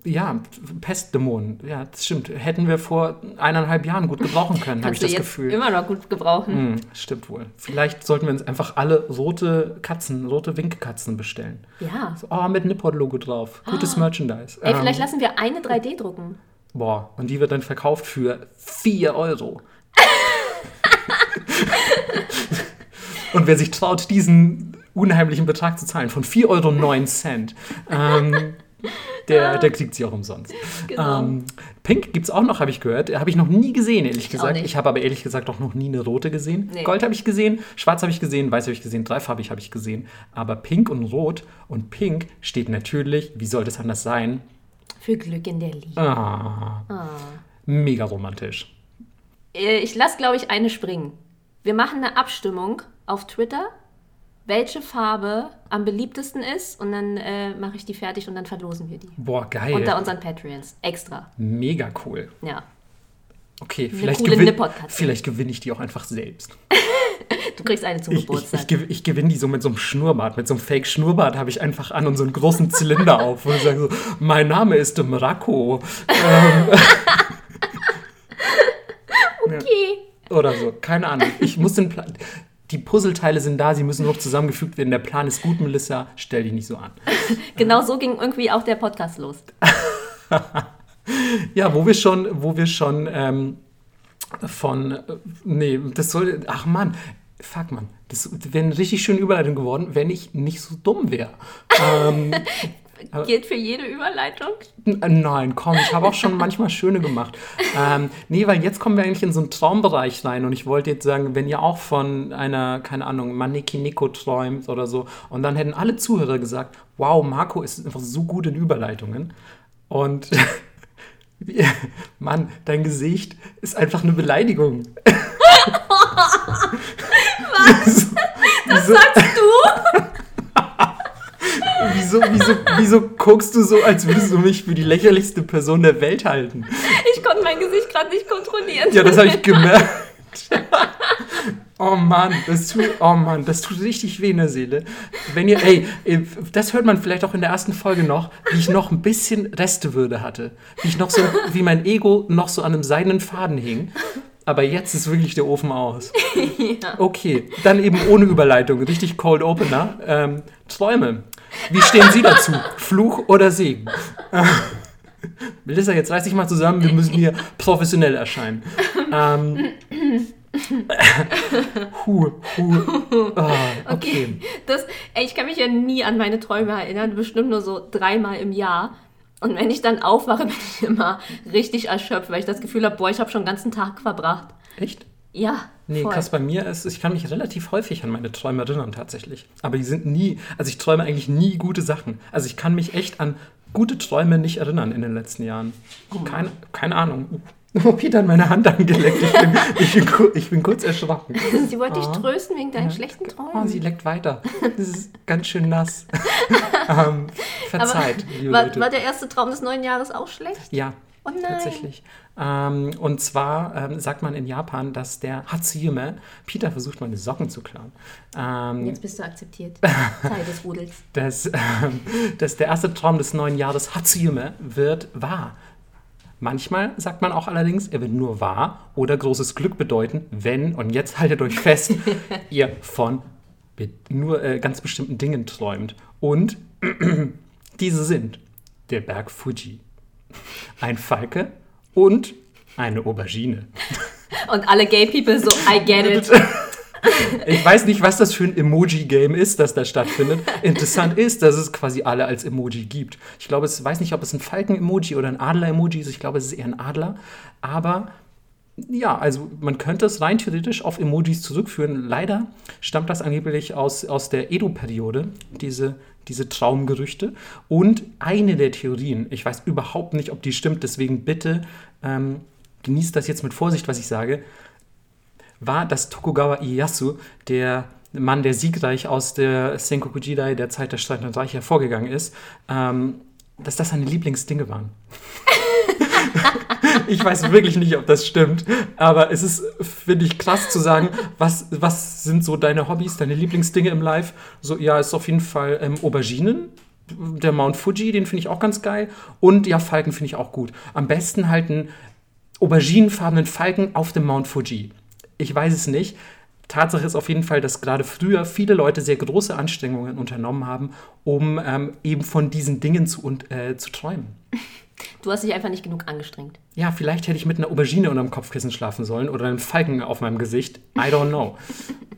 Ja, Pestdämonen. Ja, das stimmt. Hätten wir vor eineinhalb Jahren gut gebrauchen können, habe ich das jetzt Gefühl. immer noch gut gebrauchen. Hm, stimmt wohl. Vielleicht sollten wir uns einfach alle rote Katzen, rote Winkekatzen bestellen. Ja. Oh, mit Nippon-Logo drauf. Gutes Merchandise. Ey, vielleicht Ähm, lassen wir eine 3D drucken. Boah, und die wird dann verkauft für 4 Euro. [laughs] und wer sich traut, diesen unheimlichen Betrag zu zahlen, von 4,09 Euro, ähm, der, der kriegt sie auch umsonst. Genau. Ähm, Pink gibt es auch noch, habe ich gehört. Habe ich noch nie gesehen, ehrlich auch gesagt. Ich habe aber ehrlich gesagt auch noch nie eine rote gesehen. Nee. Gold habe ich gesehen, schwarz habe ich gesehen, weiß habe ich gesehen, dreifarbig habe ich gesehen. Aber Pink und Rot und Pink steht natürlich, wie soll das anders sein? Für Glück in der Liebe. Ah, mega romantisch. Äh, Ich lasse, glaube ich, eine springen. Wir machen eine Abstimmung auf Twitter, welche Farbe am beliebtesten ist und dann äh, mache ich die fertig und dann verlosen wir die. Boah, geil. Unter unseren Patreons. Extra. Mega cool. Ja. Okay, vielleicht, coole gewinn, Nippon-Katze. vielleicht gewinne ich die auch einfach selbst. [laughs] Du kriegst eine zum Ich, ich, Geburtstag. ich, gew- ich gewinne die so mit so einem Schnurrbart. Mit so einem Fake-Schnurrbart habe ich einfach an und so einen großen Zylinder auf. Und ich sage so, mein Name ist Mrako. [laughs] okay. Oder so, keine Ahnung. Ich muss den Plan... Die Puzzleteile sind da, sie müssen noch zusammengefügt werden. Der Plan ist gut, Melissa. Stell dich nicht so an. [laughs] Genau so ging irgendwie auch der Podcast los. [laughs] Ja, wo wir schon, wo wir schon ähm, von, äh, nee, das soll, ach Mann, fuck Mann, das wäre eine richtig schöne Überleitung geworden, wenn ich nicht so dumm wäre. Ähm, [laughs] Gilt für jede Überleitung. äh, nein, komm, ich habe auch schon manchmal schöne gemacht. Ähm, nee, weil jetzt kommen wir eigentlich in so einen Traumbereich rein und ich wollte jetzt sagen, wenn ihr auch von einer, keine Ahnung, Maneki Nico träumt oder so und dann hätten alle Zuhörer gesagt, wow, Marco ist einfach so gut in Überleitungen und [laughs] [laughs] Mann, dein Gesicht ist einfach eine Beleidigung. [laughs] Was? Wieso, Sagst du? [laughs] wieso, wieso, wieso guckst du so, als würdest du mich für die lächerlichste Person der Welt halten? Ich konnte mein Gesicht gerade nicht kontrollieren. Ja, das habe ich gemerkt. Oh Mann, das tut, oh Mann, das tut richtig weh in der Seele. Wenn ihr, ey, das hört man vielleicht auch in der ersten Folge noch, wie ich noch ein bisschen Restewürde hatte. Wie ich noch so, wie mein Ego noch so an einem seidenen Faden hing. Aber jetzt ist wirklich der Ofen aus. Okay, dann eben ohne Überleitung, richtig Cold Opener. Ähm, Träume. Wie stehen Sie dazu? Fluch oder Segen? Äh, Melissa, jetzt reiß dich mal zusammen, wir müssen hier professionell erscheinen. Ähm, hu, hu, ah, [laughs] okay. Okay. Das, ey, ich kann mich ja nie an meine Träume erinnern, bestimmt nur so dreimal im Jahr. Und wenn ich dann aufwache, [laughs] bin ich immer richtig erschöpft, weil ich das Gefühl habe, boah, ich habe schon den ganzen Tag verbracht. Echt? Ja, Nee, voll. krass, bei mir ist, ich kann mich relativ häufig an meine Träume erinnern, tatsächlich. Aber die sind nie, also ich träume eigentlich nie gute Sachen. Also ich kann mich echt an gute Träume nicht erinnern in den letzten Jahren. Keine, keine Ahnung. Oh, Peter hat meine Hand angeleckt. Ich bin, [laughs] ich bin, ich bin kurz erschrocken. Sie wollte dich trösten wegen deinen schlechten Oh, Träumen. sie leckt weiter. Das ist ganz schön nass. [laughs] ähm, verzeiht, liebe war, Leute. war der erste Traum des neuen Jahres auch schlecht? Ja, Oh nein. tatsächlich. Ähm, und zwar ähm, sagt man in Japan, dass der Hatsuyume, Peter versucht meine Socken zu klauen, ähm, Jetzt bist du akzeptiert. [laughs] Teil des Rudels. dass, ähm, dass der erste Traum des neuen Jahres Hatsuyume wird wahr. Manchmal sagt man auch allerdings, er wird nur wahr oder großes Glück bedeuten, wenn, und jetzt haltet euch fest, [laughs] ihr von nur äh, ganz bestimmten Dingen träumt. Und [clears throat] diese sind der Berg Fuji, ein Falke und eine Aubergine. [laughs] Und alle Gay People so, I get it. [laughs] Ich weiß nicht, was das für ein Emoji-Game ist, das da stattfindet. Interessant ist, dass es quasi alle als Emoji gibt. Ich glaube, ich weiß nicht, ob es ein Falken-Emoji oder ein Adler-Emoji ist. Ich glaube, es ist eher ein Adler. Aber ja, also man könnte es rein theoretisch auf Emojis zurückführen. Leider stammt das angeblich aus, aus der Edo-Periode, diese, diese Traumgerüchte. Und eine der Theorien, ich weiß überhaupt nicht, ob die stimmt, deswegen bitte ähm, genießt das jetzt mit Vorsicht, was ich sage, war, dass Tokugawa Ieyasu, der Mann, der siegreich aus der Senkoku Jidai, der Zeit der Streitenden Reiche, hervorgegangen ist, ähm, dass das seine Lieblingsdinge waren. [laughs] ich weiß wirklich nicht, ob das stimmt, aber es ist, finde ich, krass zu sagen, was, was sind so deine Hobbys, deine Lieblingsdinge im Live? So, ja, ist auf jeden Fall ähm, Auberginen, der Mount Fuji, den finde ich auch ganz geil. Und ja, Falken finde ich auch gut. Am besten halt einen auberginenfarbenen Falken auf dem Mount Fuji. Ich weiß es nicht. Tatsache ist auf jeden Fall, dass gerade früher viele Leute sehr große Anstrengungen unternommen haben, um ähm, eben von diesen Dingen zu, äh, zu träumen. [laughs] Du hast dich einfach nicht genug angestrengt. Ja, vielleicht hätte ich mit einer Aubergine unterm Kopfkissen schlafen sollen oder einem Falken auf meinem Gesicht. I don't know. [laughs]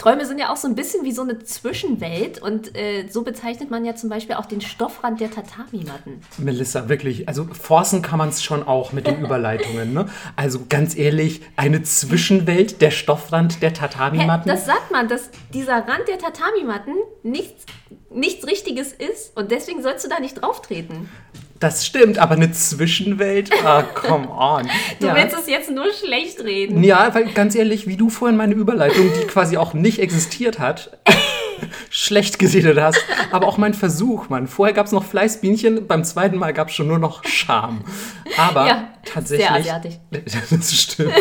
Träume sind ja auch so ein bisschen wie so eine Zwischenwelt und äh, so bezeichnet man ja zum Beispiel auch den Stoffrand der Tatami-Matten. Melissa, wirklich, also forcen kann man es schon auch mit den [laughs] Überleitungen. Ne? Also ganz ehrlich, eine Zwischenwelt, der Stoffrand der Tatami-Matten. das sagt man, dass dieser Rand der Tatami-Matten nichts, nichts Richtiges ist und deswegen sollst du da nicht drauf treten. Das stimmt, aber eine Zwischenwelt, ah, come on. Du ja. willst es jetzt nur schlecht reden. Ja, weil ganz ehrlich, wie du vorhin meine Überleitung, die quasi auch nicht existiert hat, [laughs] schlecht geredet hast. Aber auch mein Versuch, Mann. Vorher gab es noch Fleißbienchen, beim zweiten Mal gab es schon nur noch Scham. Aber ja, tatsächlich. Sehr asiatisch. [laughs] Das stimmt.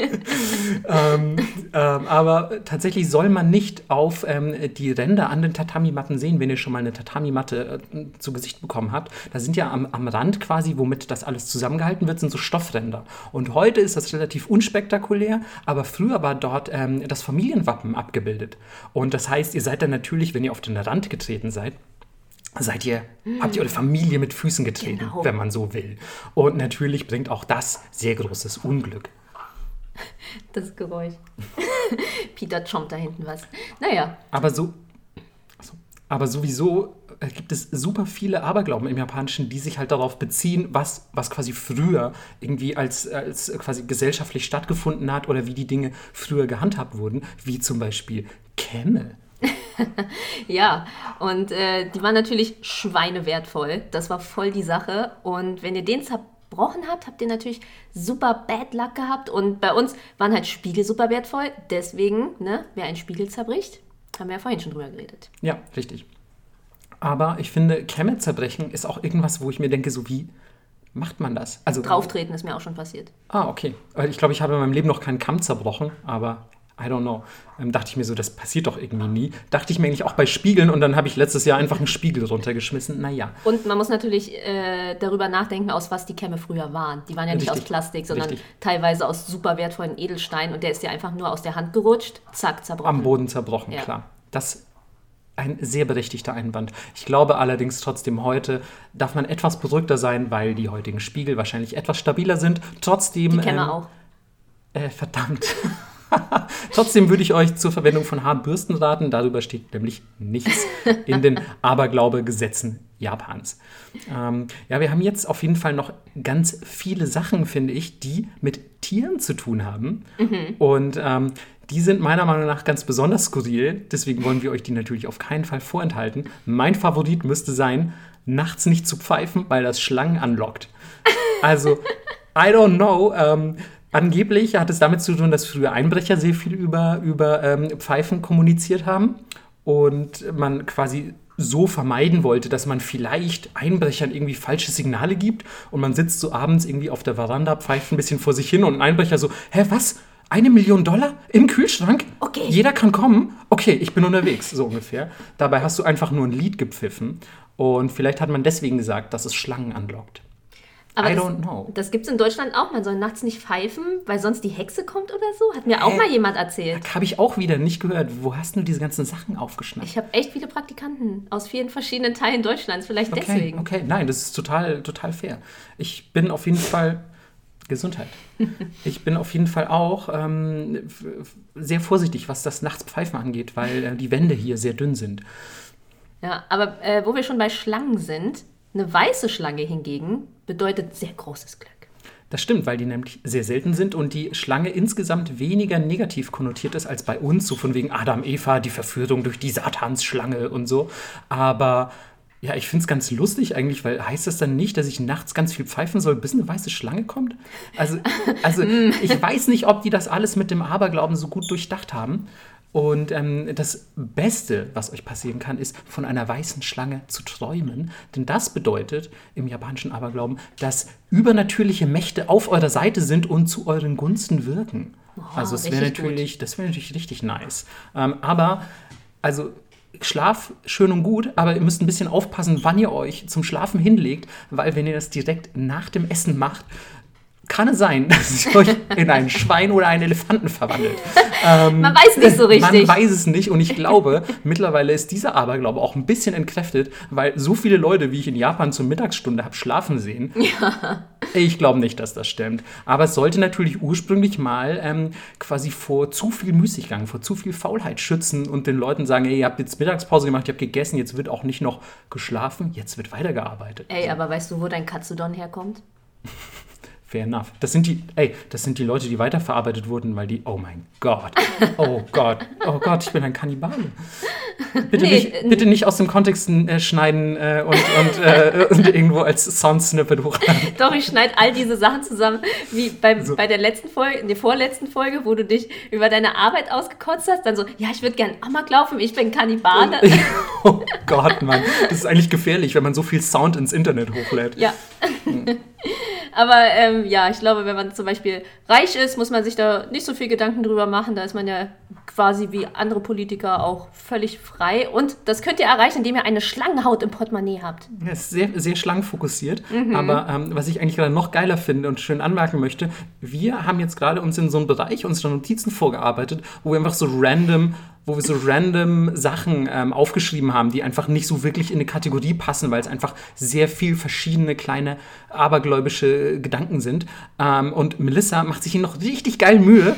[laughs] ähm, ähm, aber tatsächlich soll man nicht auf ähm, die Ränder an den Tatami-Matten sehen, wenn ihr schon mal eine Tatami-Matte äh, zu Gesicht bekommen habt. Da sind ja am, am Rand quasi, womit das alles zusammengehalten wird, sind so Stoffränder. Und heute ist das relativ unspektakulär, aber früher war dort ähm, das Familienwappen abgebildet. Und das heißt, ihr seid dann natürlich, wenn ihr auf den Rand getreten seid, seid ihr, hm. habt ihr eure Familie mit Füßen getreten, genau. wenn man so will. Und natürlich bringt auch das sehr großes Unglück. Das Geräusch. [laughs] Peter chompt da hinten was. Naja. Aber so. Aber sowieso äh, gibt es super viele Aberglauben im Japanischen, die sich halt darauf beziehen, was, was quasi früher irgendwie als, als quasi gesellschaftlich stattgefunden hat oder wie die Dinge früher gehandhabt wurden, wie zum Beispiel Kämme. [laughs] ja, und äh, die waren natürlich schweinewertvoll. Das war voll die Sache. Und wenn ihr den zerbrochen habt, habt ihr natürlich super Bad Luck gehabt. Und bei uns waren halt Spiegel super wertvoll. Deswegen, ne, wer einen Spiegel zerbricht, haben wir ja vorhin schon drüber geredet. Ja, richtig. Aber ich finde, Kämme zerbrechen ist auch irgendwas, wo ich mir denke, so wie macht man das? Also Drauftreten ist mir auch schon passiert. Ah, okay. Ich glaube, ich habe in meinem Leben noch keinen Kamm zerbrochen, aber I don't know. Ähm, dachte ich mir so, das passiert doch irgendwie nie. Dachte ich mir eigentlich auch bei Spiegeln und dann habe ich letztes Jahr einfach einen Spiegel runtergeschmissen. Naja. Und man muss natürlich äh, darüber nachdenken, aus was die Kämme früher waren. Die waren ja nicht Richtig. aus Plastik, sondern Richtig. teilweise aus super wertvollen Edelsteinen und der ist ja einfach nur aus der Hand gerutscht, zack, zerbrochen. Am Boden zerbrochen, ja. klar. Das ein sehr berechtigter Einwand. Ich glaube allerdings trotzdem heute darf man etwas beruhigter sein, weil die heutigen Spiegel wahrscheinlich etwas stabiler sind. Trotzdem. Die Kämme ähm, auch. Äh, verdammt. [laughs] [laughs] Trotzdem würde ich euch zur Verwendung von Haarbürsten raten. Darüber steht nämlich nichts in den [laughs] Aberglaube-Gesetzen Japans. Ähm, ja, wir haben jetzt auf jeden Fall noch ganz viele Sachen, finde ich, die mit Tieren zu tun haben. Mhm. Und ähm, die sind meiner Meinung nach ganz besonders skurril. Deswegen wollen wir euch die natürlich auf keinen Fall vorenthalten. Mein Favorit müsste sein, nachts nicht zu pfeifen, weil das Schlangen anlockt. Also, I don't know. Ähm, Angeblich hat es damit zu tun, dass früher Einbrecher sehr viel über, über ähm, Pfeifen kommuniziert haben und man quasi so vermeiden wollte, dass man vielleicht Einbrechern irgendwie falsche Signale gibt und man sitzt so abends irgendwie auf der Veranda, pfeift ein bisschen vor sich hin und ein Einbrecher so, hä, was? Eine Million Dollar im Kühlschrank? Okay. Jeder kann kommen? Okay, ich bin unterwegs, so ungefähr. Dabei hast du einfach nur ein Lied gepfiffen und vielleicht hat man deswegen gesagt, dass es Schlangen anlockt. Aber I das, don't know. Das gibt es in Deutschland auch. Man soll nachts nicht pfeifen, weil sonst die Hexe kommt oder so. Hat mir auch Hä? mal jemand erzählt. Habe ich auch wieder nicht gehört. Wo hast du diese ganzen Sachen aufgeschnappt? Ich habe echt viele Praktikanten aus vielen verschiedenen Teilen Deutschlands. Vielleicht Okay, deswegen. okay, nein, das ist total, total fair. Ich bin auf jeden Fall Gesundheit. [laughs] Ich bin auf jeden Fall auch ähm, sehr vorsichtig, was das Nachtspfeifen angeht, weil äh, die Wände hier sehr dünn sind. Ja, aber äh, wo wir schon bei Schlangen sind, eine weiße Schlange hingegen bedeutet sehr großes Glück. Das stimmt, weil die nämlich sehr selten sind und die Schlange insgesamt weniger negativ konnotiert ist als bei uns, so von wegen Adam, Eva, die Verführung durch die Satansschlange und so. Aber ja, ich finde es ganz lustig eigentlich, weil heißt das dann nicht, dass ich nachts ganz viel pfeifen soll, bis eine weiße Schlange kommt? Also, also [laughs] ich weiß nicht, ob die das alles mit dem Aberglauben so gut durchdacht haben. Und ähm, das Beste, was euch passieren kann, ist, von einer weißen Schlange zu träumen. Denn das bedeutet im japanischen Aberglauben, dass übernatürliche Mächte auf eurer Seite sind und zu euren Gunsten wirken. also es wäre richtig gut. natürlich, das wäre natürlich richtig nice. Ähm, aber, also Schlaf schön und gut, aber ihr müsst ein bisschen aufpassen, wann ihr euch zum Schlafen hinlegt, weil wenn ihr das direkt nach dem Essen macht, kann es sein, [laughs] dass ihr euch in ein Schwein oder einen Elefanten verwandelt. Man weiß nicht so richtig. Man weiß es nicht und ich glaube, mittlerweile ist dieser Aberglaube auch ein bisschen entkräftet, weil so viele Leute, wie ich in Japan zur Mittagsstunde habe schlafen sehen. Ich glaube nicht, dass das stimmt. Aber es sollte natürlich ursprünglich mal ähm, quasi vor zu viel Müßiggang, vor zu viel Faulheit schützen und den Leuten sagen, ey, ihr habt jetzt Mittagspause gemacht, ihr habt gegessen, jetzt wird auch nicht noch geschlafen, jetzt wird weitergearbeitet. Ey, aber weißt du, wo dein Katsudon herkommt? Fair enough. Das sind die, ey, das sind die Leute, die weiterverarbeitet wurden, weil die, oh mein Gott, oh [laughs] Gott, oh Gott, ich bin ein Kannibale. Bitte, Nee, nicht, bitte nicht aus dem Kontext äh, schneiden äh, und, und, äh, [laughs] und irgendwo als Sound-Snippet hochladen. Doch, ich schneide all diese Sachen zusammen, wie beim, So. bei der letzten Folge, in der vorletzten Folge, wo du dich über deine Arbeit ausgekotzt hast. Dann so, ja, ich würde gern Amok laufen, ich bin Kannibale. [laughs] Oh Gott, Mann. Das ist eigentlich gefährlich, wenn man so viel Sound ins Internet hochlädt. Ja. Aber ähm, ja, ich glaube, wenn man zum Beispiel reich ist, muss man sich da nicht so viel Gedanken drüber machen. Da ist man ja quasi wie andere Politiker auch völlig frei. Und das könnt ihr erreichen, indem ihr eine Schlangenhaut im Portemonnaie habt. Ja, ist sehr, sehr schlangenfokussiert. Mhm. Aber ähm, was ich eigentlich gerade noch geiler finde und schön anmerken möchte, wir haben jetzt gerade uns in so einen Bereich unserer Notizen vorgearbeitet, wo wir einfach so random, wo wir so random Sachen ähm, aufgeschrieben haben, die einfach nicht so wirklich in eine Kategorie passen, weil es einfach sehr viel verschiedene kleine abergläubische Gedanken sind. Ähm, und Melissa macht sich hier noch richtig geil Mühe,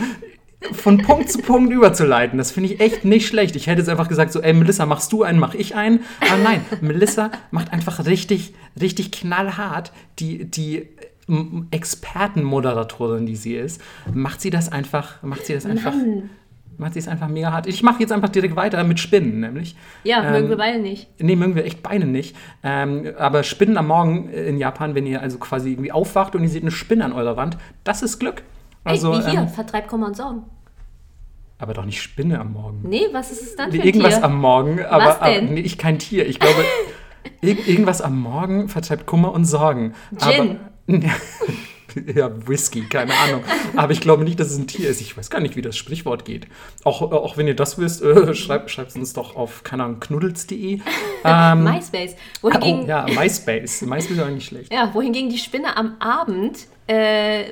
von Punkt zu Punkt überzuleiten. Das finde ich echt nicht schlecht. Ich hätte jetzt einfach gesagt, so, ey, Melissa, machst du einen, mach ich einen. Aber nein, Melissa macht einfach richtig, richtig knallhart die, die Expertenmoderatorin, die sie ist, macht sie das einfach, macht sie das einfach, Nein. Macht sie es einfach mega hart. Ich mache jetzt einfach direkt weiter mit Spinnen, nämlich. Ja, Ähm, mögen wir beide nicht. Nee, mögen wir echt beide nicht. Ähm, aber Spinnen am Morgen in Japan, wenn ihr also quasi irgendwie aufwacht und ihr seht eine Spinne an eurer Wand, das ist Glück. Also, Ey, wie hier, ähm, vertreibt Kummer und Sorgen. aber doch nicht Spinne am Morgen. Nee, was ist es dann für ein irgendwas Tier? am Morgen, aber, Was aber denn? nee, ich kein Tier. Ich glaube, [laughs] ir irgendwas am Morgen vertreibt Kummer und Sorgen. Gin. Aber, [laughs] [laughs] ja, Whisky, keine Ahnung. Aber ich glaube nicht, dass es ein Tier ist. Ich weiß gar nicht, wie das Sprichwort geht. Auch, auch wenn ihr das wisst, äh, [laughs] schreibt es uns doch auf, keine Ahnung, knuddels.de. [laughs] Ähm, MySpace. oh, Wohingegen, ja, MySpace. MySpace ist auch nicht schlecht. ja, wohingegen die Spinne am Abend, äh,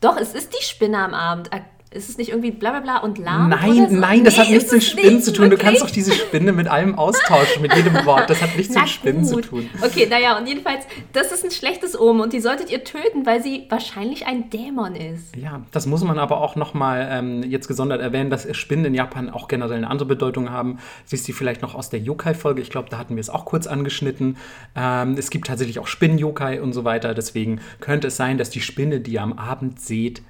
doch, es ist die Spinne am Abend. Ist es nicht irgendwie bla bla bla und lahm? Nein, so? nein, das Nee, hat nichts mit Spinnen nicht, zu tun. Du kannst doch wirklich? diese Spinne mit allem austauschen, mit jedem [laughs] Wort. Das hat nichts mit Spinnen zu tun. Okay, naja, und jedenfalls, das ist ein schlechtes Omen und die solltet ihr töten, weil sie wahrscheinlich ein Dämon ist. Ja, das muss man aber auch nochmal ähm, jetzt gesondert erwähnen, dass Spinnen in Japan auch generell eine andere Bedeutung haben. Wisst ihr vielleicht noch aus der Yokai-Folge? Ich glaube, da hatten wir es auch kurz angeschnitten. Ähm, es gibt tatsächlich auch Spinnen-Yokai und so weiter. Deswegen könnte es sein, dass die Spinne, die ihr am Abend seht,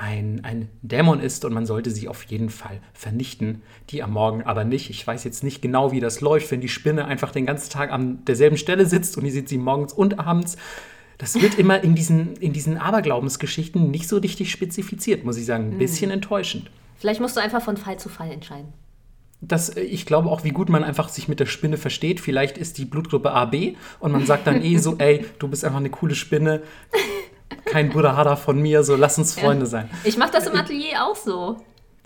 ein, ein Dämon ist und man sollte sie auf jeden Fall vernichten. Die am Morgen aber nicht. Ich weiß jetzt nicht genau, wie das läuft, wenn die Spinne einfach den ganzen Tag an derselben Stelle sitzt und ihr seht sie morgens und abends. Das wird immer in diesen, in diesen Aberglaubensgeschichten nicht so richtig spezifiziert, muss ich sagen. Ein bisschen enttäuschend. Vielleicht musst du einfach von Fall zu Fall entscheiden. Das, äh, ich glaube auch, wie gut man einfach sich mit der Spinne versteht. Vielleicht ist die Blutgruppe AB und man sagt dann eh so, [laughs] ey, du bist einfach eine coole Spinne. Kein Buddha von mir, so lass uns Freunde sein. Ich mache das im Atelier auch so.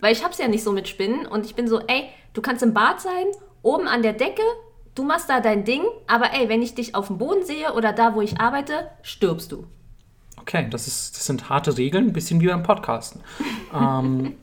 Weil ich hab's ja nicht so mit Spinnen und ich bin so, ey, du kannst im Bad sein, oben an der Decke du machst da dein Ding, aber ey, wenn ich dich auf dem Boden sehe oder da, wo ich arbeite, stirbst du. Okay, das, ist, das sind harte Regeln, ein bisschen wie beim Podcasten. ähm,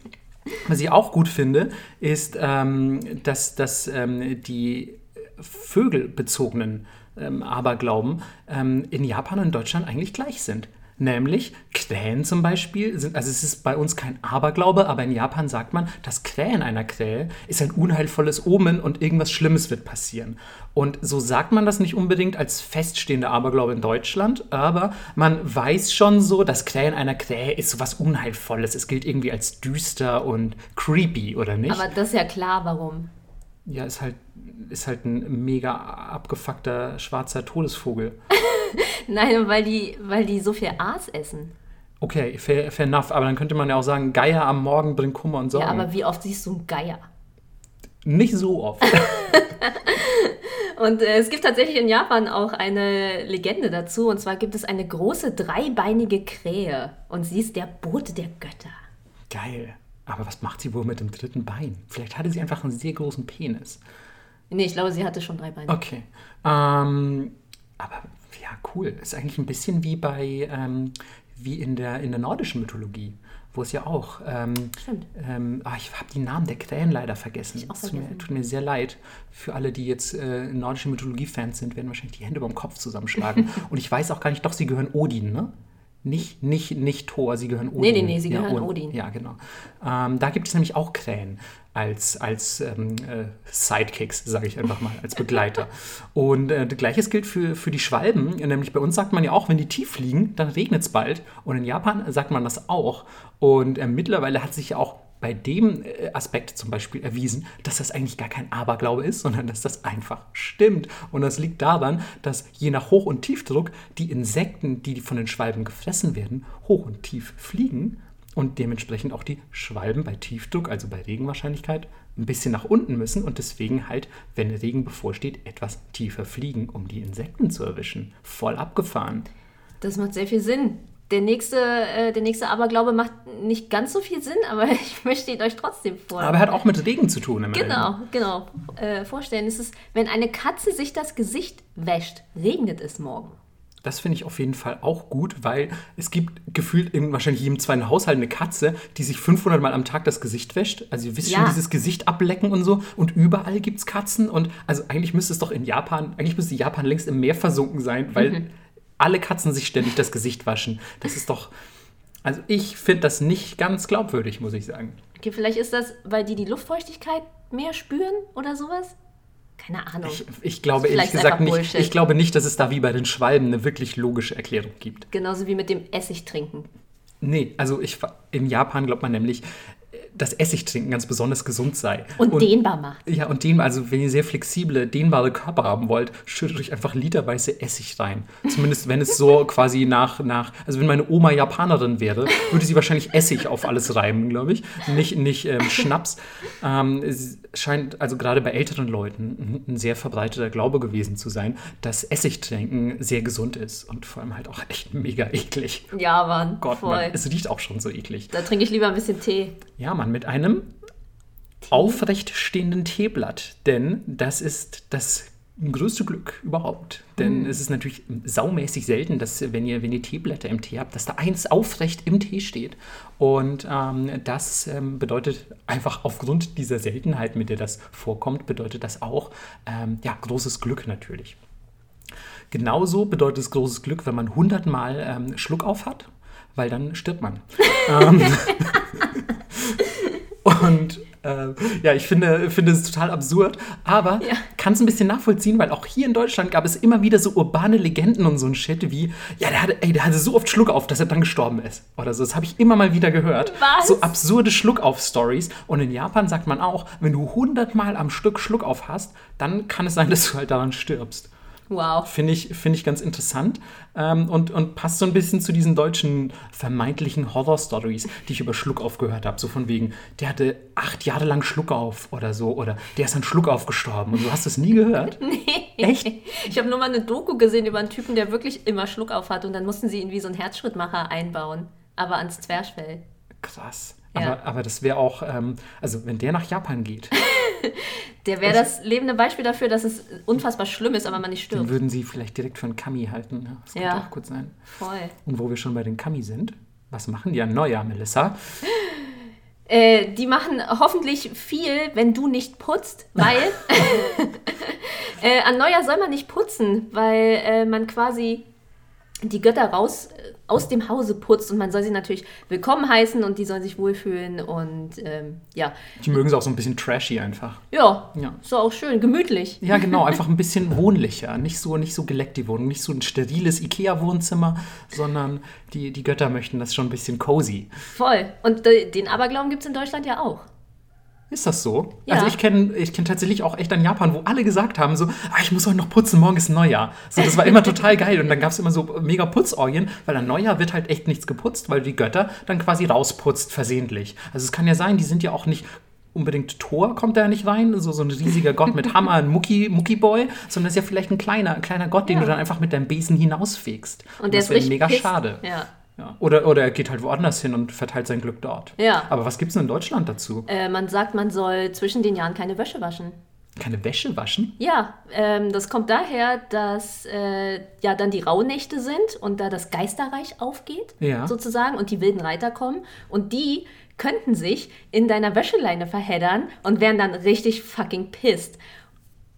was ich auch gut finde, ist, ähm, dass, dass ähm, die vögelbezogenen ähm, Aberglauben ähm, in Japan und Deutschland eigentlich gleich sind. Nämlich Krähen zum Beispiel, sind, also es ist bei uns kein Aberglaube, aber in Japan sagt man, das Krähen einer Krähe ist ein unheilvolles Omen und irgendwas Schlimmes wird passieren. Und so sagt man das nicht unbedingt als feststehender Aberglaube in Deutschland, aber man weiß schon so, das Krähen einer Krähe ist sowas Unheilvolles. Es gilt irgendwie als düster und creepy, oder nicht? Aber das ist ja klar, warum. Ja, ist halt, ist halt ein mega abgefuckter schwarzer Todesvogel. [laughs] Nein, weil die, weil die so viel Aas essen. Okay, fair, fair enough. Aber dann könnte man ja auch sagen, Geier am Morgen bringt Kummer und Sorgen. Ja, aber wie oft siehst du einen Geier? Nicht so oft. [laughs] [laughs] und äh, es gibt tatsächlich in Japan auch eine Legende dazu. Und zwar gibt es eine große dreibeinige Krähe. Und sie ist der Bote der Götter. Geil. Aber was macht sie wohl mit dem dritten Bein? Vielleicht hatte sie einfach einen sehr großen Penis. Nee, ich glaube, sie hatte schon drei Beine. Okay. Ähm, aber ja, cool. Ist eigentlich ein bisschen wie bei, ähm, wie in der, in der nordischen Mythologie, wo es ja auch. Ähm, Stimmt. Ähm, ah, ich habe die Namen der Krähen leider vergessen. Ich auch tut, mir, vergessen. tut mir sehr leid. Für alle, die jetzt äh, nordische Mythologie-Fans sind, werden wahrscheinlich die Hände über dem Kopf zusammenschlagen. [laughs] Und ich weiß auch gar nicht, doch, sie gehören Odin, ne? Nicht, nicht, nicht Thor, sie gehören Odin. Nee, nee, nee, sie ja, gehören Od- Odin. Ja, genau. Ähm, da gibt es nämlich auch Krähen als, als ähm, äh, Sidekicks, sage ich einfach mal, als Begleiter. [laughs] Und äh, gleiches gilt für, für die Schwalben. Nämlich bei uns sagt man ja auch, wenn die tief fliegen, dann regnet es bald. Und in Japan sagt man das auch. Und äh, mittlerweile hat sich ja auch bei dem äh, Aspekt zum Beispiel erwiesen, dass das eigentlich gar kein Aberglaube ist, sondern dass das einfach stimmt. Und das liegt daran, dass je nach Hoch- und Tiefdruck die Insekten, die von den Schwalben gefressen werden, hoch und tief fliegen und dementsprechend auch die Schwalben bei Tiefdruck, also bei Regenwahrscheinlichkeit, ein bisschen nach unten müssen und deswegen halt, wenn Regen bevorsteht, etwas tiefer fliegen, um die Insekten zu erwischen. Voll abgefahren. Das macht sehr viel Sinn. Der nächste, äh, der nächste Aberglaube macht nicht ganz so viel Sinn, [laughs] aber ich möchte ihn euch trotzdem vor. Aber er hat auch mit Regen zu tun. immerhin. Genau, genau. Äh, vorstellen, es ist, wenn eine Katze sich das Gesicht wäscht, regnet es morgen. Das finde ich auf jeden Fall auch gut, weil es gibt gefühlt in wahrscheinlich jedem zweiten Haushalt eine Katze, die sich 500 Mal am Tag das Gesicht wäscht. Also ihr wisst Ja. schon, dieses Gesicht ablecken und so. Und überall gibt es Katzen. Und also eigentlich müsste es doch in Japan, eigentlich müsste Japan längst im Meer versunken sein, weil Mhm. Alle Katzen sich ständig das Gesicht waschen. Das ist doch, also ich finde das nicht ganz glaubwürdig, muss ich sagen. Okay, vielleicht ist das, weil die die Luftfeuchtigkeit mehr spüren oder sowas? Keine Ahnung. Ich, ich glaube ehrlich gesagt nicht, ich glaube nicht, dass es da wie bei den Schwalben eine wirklich logische Erklärung gibt. Genauso wie mit dem Essig trinken. Nee, also ich, in Japan glaubt man nämlich, dass Essigtrinken ganz besonders gesund sei. Und, dehnbar macht. Ja, und den, also wenn ihr sehr flexible, dehnbare Körper haben wollt, schüttet euch einfach literweise Essig rein. Zumindest wenn es so [laughs] quasi nach, nach, also wenn meine Oma Japanerin wäre, würde sie wahrscheinlich Essig auf alles reimen, glaube ich. Nicht, nicht ähm, Schnaps. Ähm, scheint also gerade bei älteren Leuten ein, sehr verbreiteter Glaube gewesen zu sein, dass Essigtrinken sehr gesund ist und vor allem halt auch echt mega eklig. Ja, Mann. Gott, voll. Mann, es riecht auch schon so eklig. Da trinke ich lieber ein bisschen Tee. Ja, Mann, mit einem aufrecht stehenden Teeblatt. Denn das ist das größte Glück überhaupt. Denn es ist natürlich saumäßig selten, dass wenn ihr, wenn ihr Teeblätter im Tee habt, dass da eins aufrecht im Tee steht. Und ähm, das ähm, bedeutet einfach aufgrund dieser Seltenheit, mit der das vorkommt, bedeutet das auch ähm, ja, großes Glück natürlich. Genauso bedeutet es großes Glück, wenn man 100 Mal ähm, Schluck auf hat, weil dann stirbt man. [laughs] ähm, [laughs] und äh, ja, ich finde, finde es total absurd, aber Ja. kann es ein bisschen nachvollziehen, weil auch hier in Deutschland gab es immer wieder so urbane Legenden und so ein Shit wie, ja, der hatte, ey, der hatte so oft Schluck auf, dass er dann gestorben ist. Oder so. Das habe ich immer mal wieder gehört. Was? So absurde Schluckauf-Stories. Und in Japan sagt man auch, wenn du 100 Mal am Stück Schluck auf hast, dann kann es sein, dass du halt daran stirbst. Wow. Finde ich, finde ich ganz interessant ähm, und, und passt so ein bisschen zu diesen deutschen vermeintlichen Horror-Stories, die ich über Schluckauf gehört habe. So von wegen, der hatte acht Jahre lang Schluckauf oder so oder der ist an Schluckauf gestorben. Und du hast das nie gehört? [laughs] Echt? Ich habe nur mal eine Doku gesehen über einen Typen, der wirklich immer Schluck auf hat und dann mussten sie ihn wie so einen Herzschrittmacher einbauen, aber ans Zwerchfell. Krass. Ja. Aber, aber das wäre auch, ähm, also wenn der nach Japan geht, [laughs] Der wäre das lebende Beispiel dafür, dass es unfassbar schlimm ist, aber man nicht Den stirbt. würden sie vielleicht direkt für einen Kami halten. Ja, Das könnte Ja. auch gut sein. Voll. Und wo wir schon bei den Kami sind, was machen die an Neujahr, Melissa? [laughs] Äh, die machen hoffentlich viel, wenn du nicht putzt, weil [laughs] äh, an Neujahr soll man nicht putzen, weil äh, man quasi die Götter raus äh, aus dem Hause putzt und man soll sie natürlich willkommen heißen und die sollen sich wohlfühlen und ähm, ja, Die mögen sie auch so ein bisschen trashy einfach. ja, Ja. so auch schön, gemütlich. Ja, genau, einfach ein [laughs] bisschen wohnlicher. Nicht so, nicht so geleckt die Wohnung, nicht so ein steriles Ikea-Wohnzimmer, sondern die, die Götter möchten das schon ein bisschen cozy. Voll. Und den Aberglauben gibt es in Deutschland ja auch. Ist das so? Ja. Also ich kenne ich kenn tatsächlich auch echt an Japan, wo alle gesagt haben so, ah, ich muss heute noch putzen, morgen ist Neujahr. So, das war immer [laughs] total geil. Und dann gab es immer so mega Putzorgien, weil an Neujahr wird halt echt nichts geputzt, weil die Götter dann quasi rausputzt versehentlich. Also es kann ja sein, die sind ja auch nicht unbedingt Thor kommt da nicht rein, so, so ein riesiger Gott mit [laughs] Hammer, ein Mucki, Mucki Boy, sondern das ist ja vielleicht ein kleiner, kleiner Gott, den Ja. du dann einfach mit deinem Besen hinausfegst. Und der das ist wäre mega pisst. schade. Ja. Ja. Oder, oder er geht halt woanders hin und verteilt sein Glück dort. Ja. Aber was gibt es denn in Deutschland dazu? Äh, man sagt, man soll zwischen den Jahren keine Wäsche waschen. Keine Wäsche waschen? Ja, ähm, das kommt daher, dass äh, ja dann die Rauhnächte sind und da das Geisterreich aufgeht, Ja. sozusagen, und die wilden Reiter kommen. Und die könnten sich in deiner Wäscheleine verheddern und wären dann richtig fucking pissed.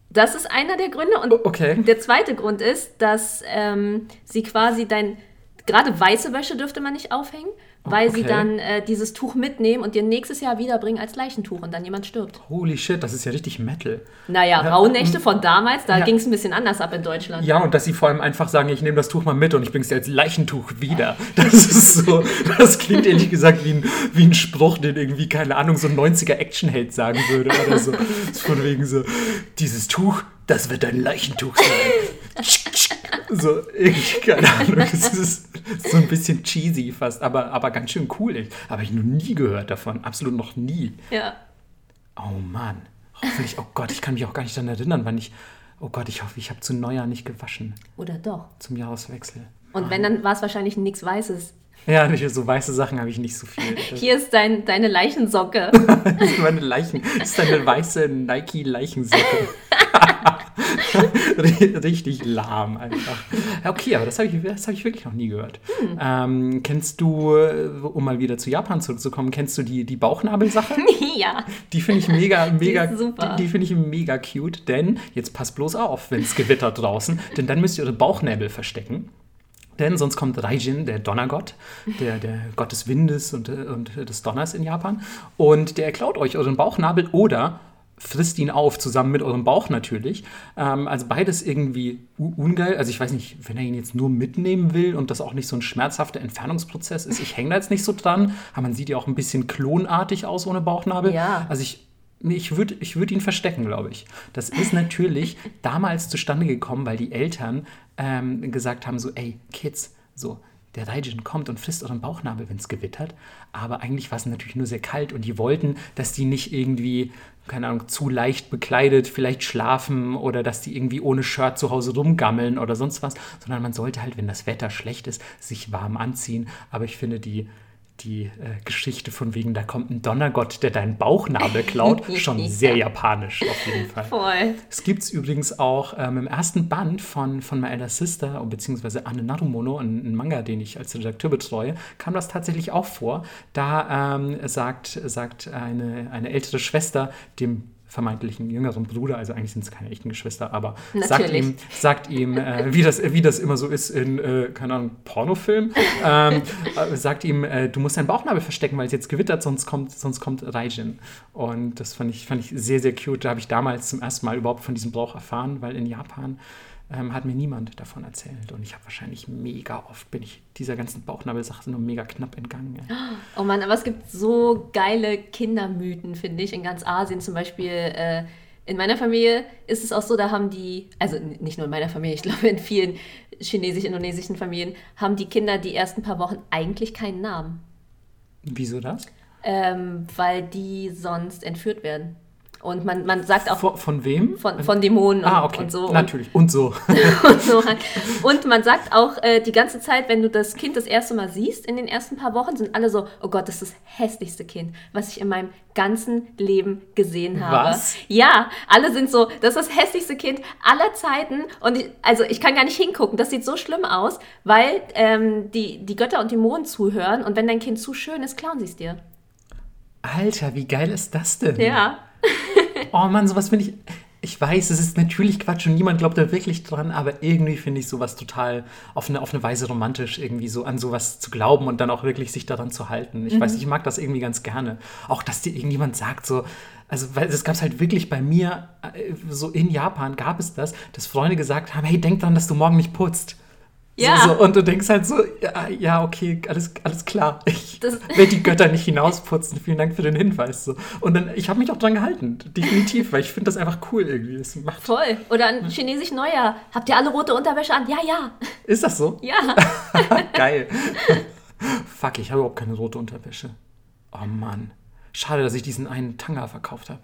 Das ist einer der Gründe. Und Okay. der zweite Grund ist, dass ähm, sie quasi dein. Gerade weiße Wäsche dürfte man nicht aufhängen, weil sie Okay. dann äh, dieses Tuch mitnehmen und dir nächstes Jahr wiederbringen als Leichentuch und dann jemand stirbt. Holy shit, das ist ja richtig Metal. Naja, Rauhnächte von damals, da Ja. ging es ein bisschen anders ab in Deutschland. Ja, und dass sie vor allem einfach sagen, ich nehme das Tuch mal mit und ich bringe es dir als Leichentuch wieder. [laughs] Das ist so, das klingt ehrlich gesagt wie ein, wie ein Spruch, den irgendwie, keine Ahnung, so ein 90er Actionheld sagen würde oder so. [laughs] Von wegen so, dieses Tuch, das wird dein Leichentuch sein. [laughs] So, irgendwie, keine Ahnung, es ist so ein bisschen cheesy fast, aber, aber ganz schön cool. Ich, habe ich noch nie gehört davon, absolut noch nie. Ja. Oh Mann. Hoffentlich, oh Gott, ich kann mich auch gar nicht daran erinnern, wann ich. Oh Gott, ich hoffe, ich habe zu Neujahr nicht gewaschen. Oder doch. Zum Jahreswechsel. Und wenn, dann war es wahrscheinlich nichts Weißes. Ja, so weiße Sachen habe ich nicht so viel. Das [laughs] Hier ist dein, deine Leichensocke. [laughs] ist meine Leichen. Das ist eine weiße Nike-Leichensocke. [laughs] Richtig lahm einfach. Okay, aber das habe ich, das hab ich wirklich noch nie gehört. Hm. Ähm, kennst du, äh, um mal wieder zu Japan zurückzukommen, kennst du die, die Bauchnabelsache? [laughs] ja. Die finde ich mega, mega, super. die, die finde ich mega cute, denn jetzt passt bloß auf, wenn es gewittert draußen, denn dann müsst ihr eure Bauchnäbel verstecken. Denn sonst kommt Raijin, der Donnergott, der, der Gott des Windes und, äh, und des Donners in Japan. Und der klaut euch euren Bauchnabel oder frisst ihn auf, zusammen mit eurem Bauch natürlich. Ähm, also beides irgendwie ungeil. Also ich weiß nicht, wenn er ihn jetzt nur mitnehmen will und das auch nicht so ein schmerzhafter Entfernungsprozess ist. Ich hänge da jetzt nicht so dran, aber man sieht ja auch ein bisschen klonartig aus ohne Bauchnabel. Ja. Also ich, nee, ich würde ich würd ihn verstecken, glaube ich. Das ist natürlich damals zustande gekommen, weil die Eltern ähm, gesagt haben, so, ey, Kids, so, der Raijin kommt und frisst euren Bauchnabel, wenn es gewittert. Aber eigentlich war es natürlich nur sehr kalt und die wollten, dass die nicht irgendwie, keine Ahnung, zu leicht bekleidet vielleicht schlafen oder dass die irgendwie ohne Shirt zu Hause rumgammeln oder sonst was, sondern man sollte halt, wenn das Wetter schlecht ist, sich warm anziehen. Aber ich finde die die äh, Geschichte von wegen, da kommt ein Donnergott, der deinen Bauchnabel klaut, [laughs] schon sehr japanisch auf jeden Fall. Voll. Es gibt es übrigens auch ähm, im ersten Band von, von My Elder Sister, beziehungsweise Anne Narumono, ein, ein Manga, den ich als Redakteur betreue, kam das tatsächlich auch vor. Da ähm, sagt, sagt eine, eine ältere Schwester dem vermeintlichen jüngeren Bruder, also eigentlich sind es keine echten Geschwister, aber sagt Natürlich. ihm, sagt ihm äh, wie, das, wie das immer so ist in, äh, keine Ahnung, Pornofilm, ähm, äh, sagt ihm, äh, du musst deinen Bauchnabel verstecken, weil es jetzt gewittert, sonst kommt, sonst kommt Raijin. Und das fand ich, fand ich sehr, sehr cute. Da habe ich damals zum ersten Mal überhaupt von diesem Brauch erfahren, weil in Japan ähm, hat mir niemand davon erzählt. Und ich habe wahrscheinlich mega oft, bin ich dieser ganzen Bauchnabelsache nur mega knapp entgangen. ey. [gasps] Oh Mann, aber es gibt so geile Kindermythen, finde ich, in ganz Asien zum Beispiel. Äh, in meiner Familie ist es auch so, da haben die, also nicht nur in meiner Familie, [laughs] ich glaube in vielen chinesisch-indonesischen Familien, haben die Kinder die ersten paar Wochen eigentlich keinen Namen, Wieso das? ähm, weil die sonst entführt werden. Und man, man sagt auch. Von, von wem? Von, von Dämonen ah, okay. und so. Natürlich. Und, so. [laughs] und so. Halt. Und man sagt auch äh, die ganze Zeit, wenn du das Kind das erste Mal siehst, in den ersten paar Wochen, sind alle so, oh Gott, das ist das hässlichste Kind, was ich in meinem ganzen Leben gesehen habe. Was? Ja, alle sind so, das ist das hässlichste Kind aller Zeiten. Und ich, also ich kann gar nicht hingucken. Das sieht so schlimm aus, weil ähm, die, die Götter und Dämonen zuhören und wenn dein Kind zu schön ist, klauen sie es dir. Alter, wie geil ist das denn? Ja. [laughs] oh Mann, sowas finde ich. Ich weiß, es ist natürlich Quatsch und niemand glaubt da wirklich dran, aber irgendwie finde ich sowas total auf eine, auf eine Weise romantisch, irgendwie so an sowas zu glauben und dann auch wirklich sich daran zu halten. Ich mhm. weiß, ich mag das irgendwie ganz gerne. Auch, dass dir irgendjemand sagt, so, also, weil es gab es halt wirklich bei mir, äh, so in Japan gab es das, dass Freunde gesagt haben: hey, denk dran, dass du morgen nicht putzt. Ja. So, so, und du denkst halt so, ja, ja okay, alles, alles klar. Ich [laughs] werde die Götter nicht hinausputzen. Vielen Dank für den Hinweis. So. Und dann, ich habe mich auch dran gehalten, definitiv, weil ich finde das einfach cool irgendwie. Das macht Voll. Oder ein chinesisch Neujahr. Habt ihr alle rote Unterwäsche an? Ja, ja. Ist das so? Ja. [laughs] Geil. [laughs] Fuck, ich habe überhaupt keine rote Unterwäsche. Oh Mann. Schade, dass ich diesen einen Tanga verkauft habe.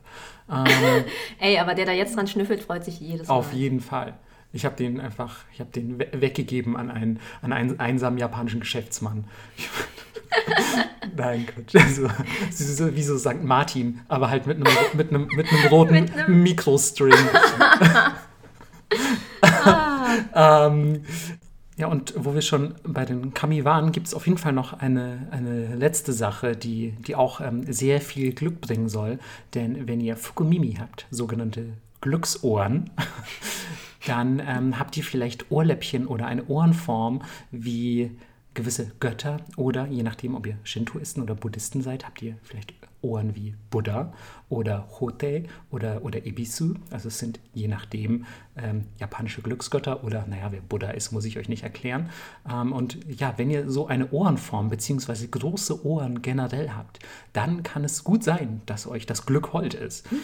Ähm, Ey, aber der da jetzt dran schnüffelt, freut sich jedes Mal. Auf jeden Fall. Ich habe den einfach, ich habe den weggegeben an einen, an einen einsamen japanischen Geschäftsmann. [laughs] Nein, Quatsch. Also, so, wie so St. Martin, aber halt mit einem, mit einem, mit einem [laughs] roten mit einem Mikrostring. [laughs] ah. ähm, ja, und wo wir schon bei den Kami waren, gibt es auf jeden Fall noch eine, eine letzte Sache, die, die auch ähm, sehr viel Glück bringen soll. Denn wenn ihr Fukumimi habt, sogenannte Glücksohren, dann ähm, habt ihr vielleicht Ohrläppchen oder eine Ohrenform wie gewisse Götter oder je nachdem, ob ihr Shintoisten oder Buddhisten seid, habt ihr vielleicht Ohren wie Buddha oder Hote oder, oder Ibisu. Also es sind je nachdem ähm, japanische Glücksgötter oder, naja, wer Buddha ist, muss ich euch nicht erklären. Ähm, und ja, wenn ihr so eine Ohrenform bzw. große Ohren generell habt, dann kann es gut sein, dass euch das Glück hold ist. Mhm.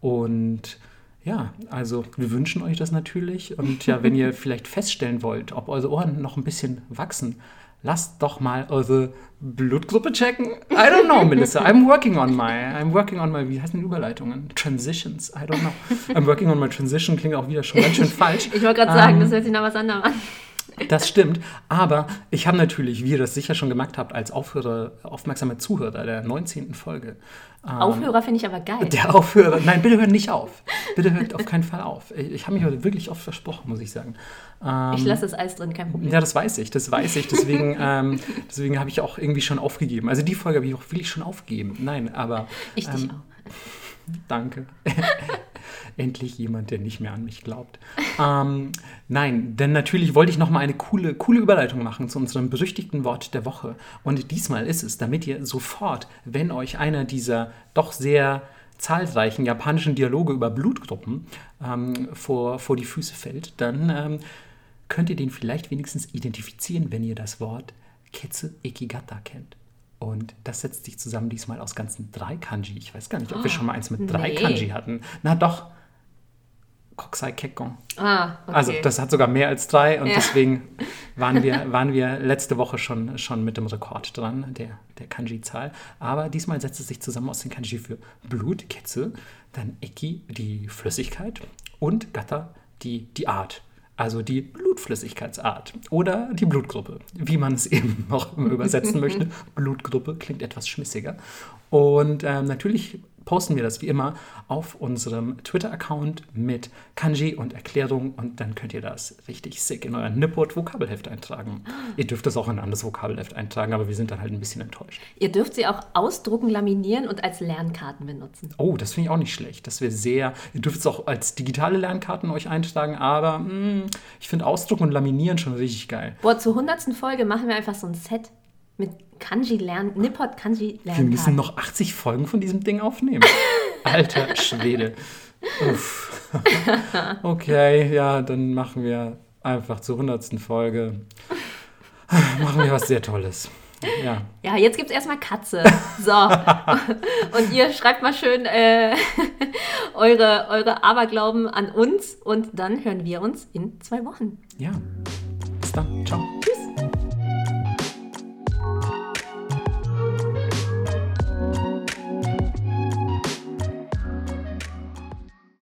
Und ja, also wir wünschen euch das natürlich. Und ja, wenn ihr [laughs] vielleicht feststellen wollt, ob eure Ohren noch ein bisschen wachsen, lasst doch mal eure Blutgruppe checken. I don't know, Melissa. I'm working on my, I'm working on my, wie heißen die Überleitungen? Transitions. I don't know. I'm working on my transition klingt auch wieder schon ganz schön falsch. Ich wollte gerade sagen, ähm, das hört sich nach was anderem an. Das stimmt, aber ich habe natürlich, wie ihr das sicher schon gemerkt habt, als Aufhörer, aufmerksame Zuhörer der 19. Folge. Ähm, Aufhörer finde ich aber geil. Der Aufhörer, nein, bitte hört nicht auf. Bitte hört auf keinen Fall auf. Ich, ich habe mich heute wirklich oft versprochen, muss ich sagen. Ähm, ich lasse das Eis drin, kein Problem. Ja, das weiß ich, das weiß ich. Deswegen, [laughs] ähm, deswegen habe ich auch irgendwie schon aufgegeben. Also die Folge habe ich auch wirklich schon aufgegeben. Nein, aber. Ich dich ähm, auch. Danke. [laughs] Endlich jemand, der nicht mehr an mich glaubt. ähm, nein, denn natürlich wollte ich noch mal eine coole, coole Überleitung machen zu unserem berüchtigten Wort der Woche. Und diesmal ist es, damit ihr sofort, wenn euch einer dieser doch sehr zahlreichen japanischen Dialoge über Blutgruppen ähm, vor, vor die Füße fällt, dann ähm, könnt ihr den vielleicht wenigstens identifizieren, wenn ihr das Wort Ketsu Ekigata kennt. Und das setzt sich zusammen diesmal aus ganzen drei Kanji. Ich weiß gar nicht, ob wir oh, schon mal eins mit drei nee. Kanji hatten. Na doch. Kokusai Kekkon. Ah, okay. Also das hat sogar mehr als drei und ja. deswegen [laughs] waren wir, waren wir letzte Woche schon, schon mit dem Rekord dran, der, der Kanji-Zahl. Aber diesmal setzt es sich zusammen aus den Kanji für Blut, Ketze, dann Eki, die Flüssigkeit und Gata, die, die Art also die Blutflüssigkeitsart oder die Blutgruppe, wie man es [laughs] eben noch übersetzen möchte. [laughs] Blutgruppe klingt etwas schmissiger. Und ähm, natürlich posten wir das wie immer auf unserem Twitter-Account mit Kanji und Erklärung und dann könnt ihr das richtig sick in euer Nippot-Vokabelheft eintragen. Ihr dürft das auch in ein anderes Vokabelheft eintragen, aber wir sind dann halt ein bisschen enttäuscht. Ihr dürft sie auch ausdrucken, laminieren und als Lernkarten benutzen. Oh, das finde ich auch nicht schlecht. Das wäre sehr. Ihr dürft es auch als digitale Lernkarten euch eintragen, aber mh, hm, ich finde Ausdrucken und Laminieren schon richtig geil. Boah, zur hundertsten Folge machen wir einfach so ein Set mit Kanji lernen, Nippot Kanji lernen. Wir müssen noch 80 Folgen von diesem Ding aufnehmen. [laughs] Alter Schwede. Uff. [laughs] Okay, ja, dann machen wir einfach zur 100. Folge. Machen wir was sehr Tolles. Ja. Ja, jetzt gibt es erstmal Katze. So. [laughs] und ihr schreibt mal schön äh, eure, eure Aberglauben an uns und dann hören wir uns in zwei Wochen. Ja. Bis dann. Ciao.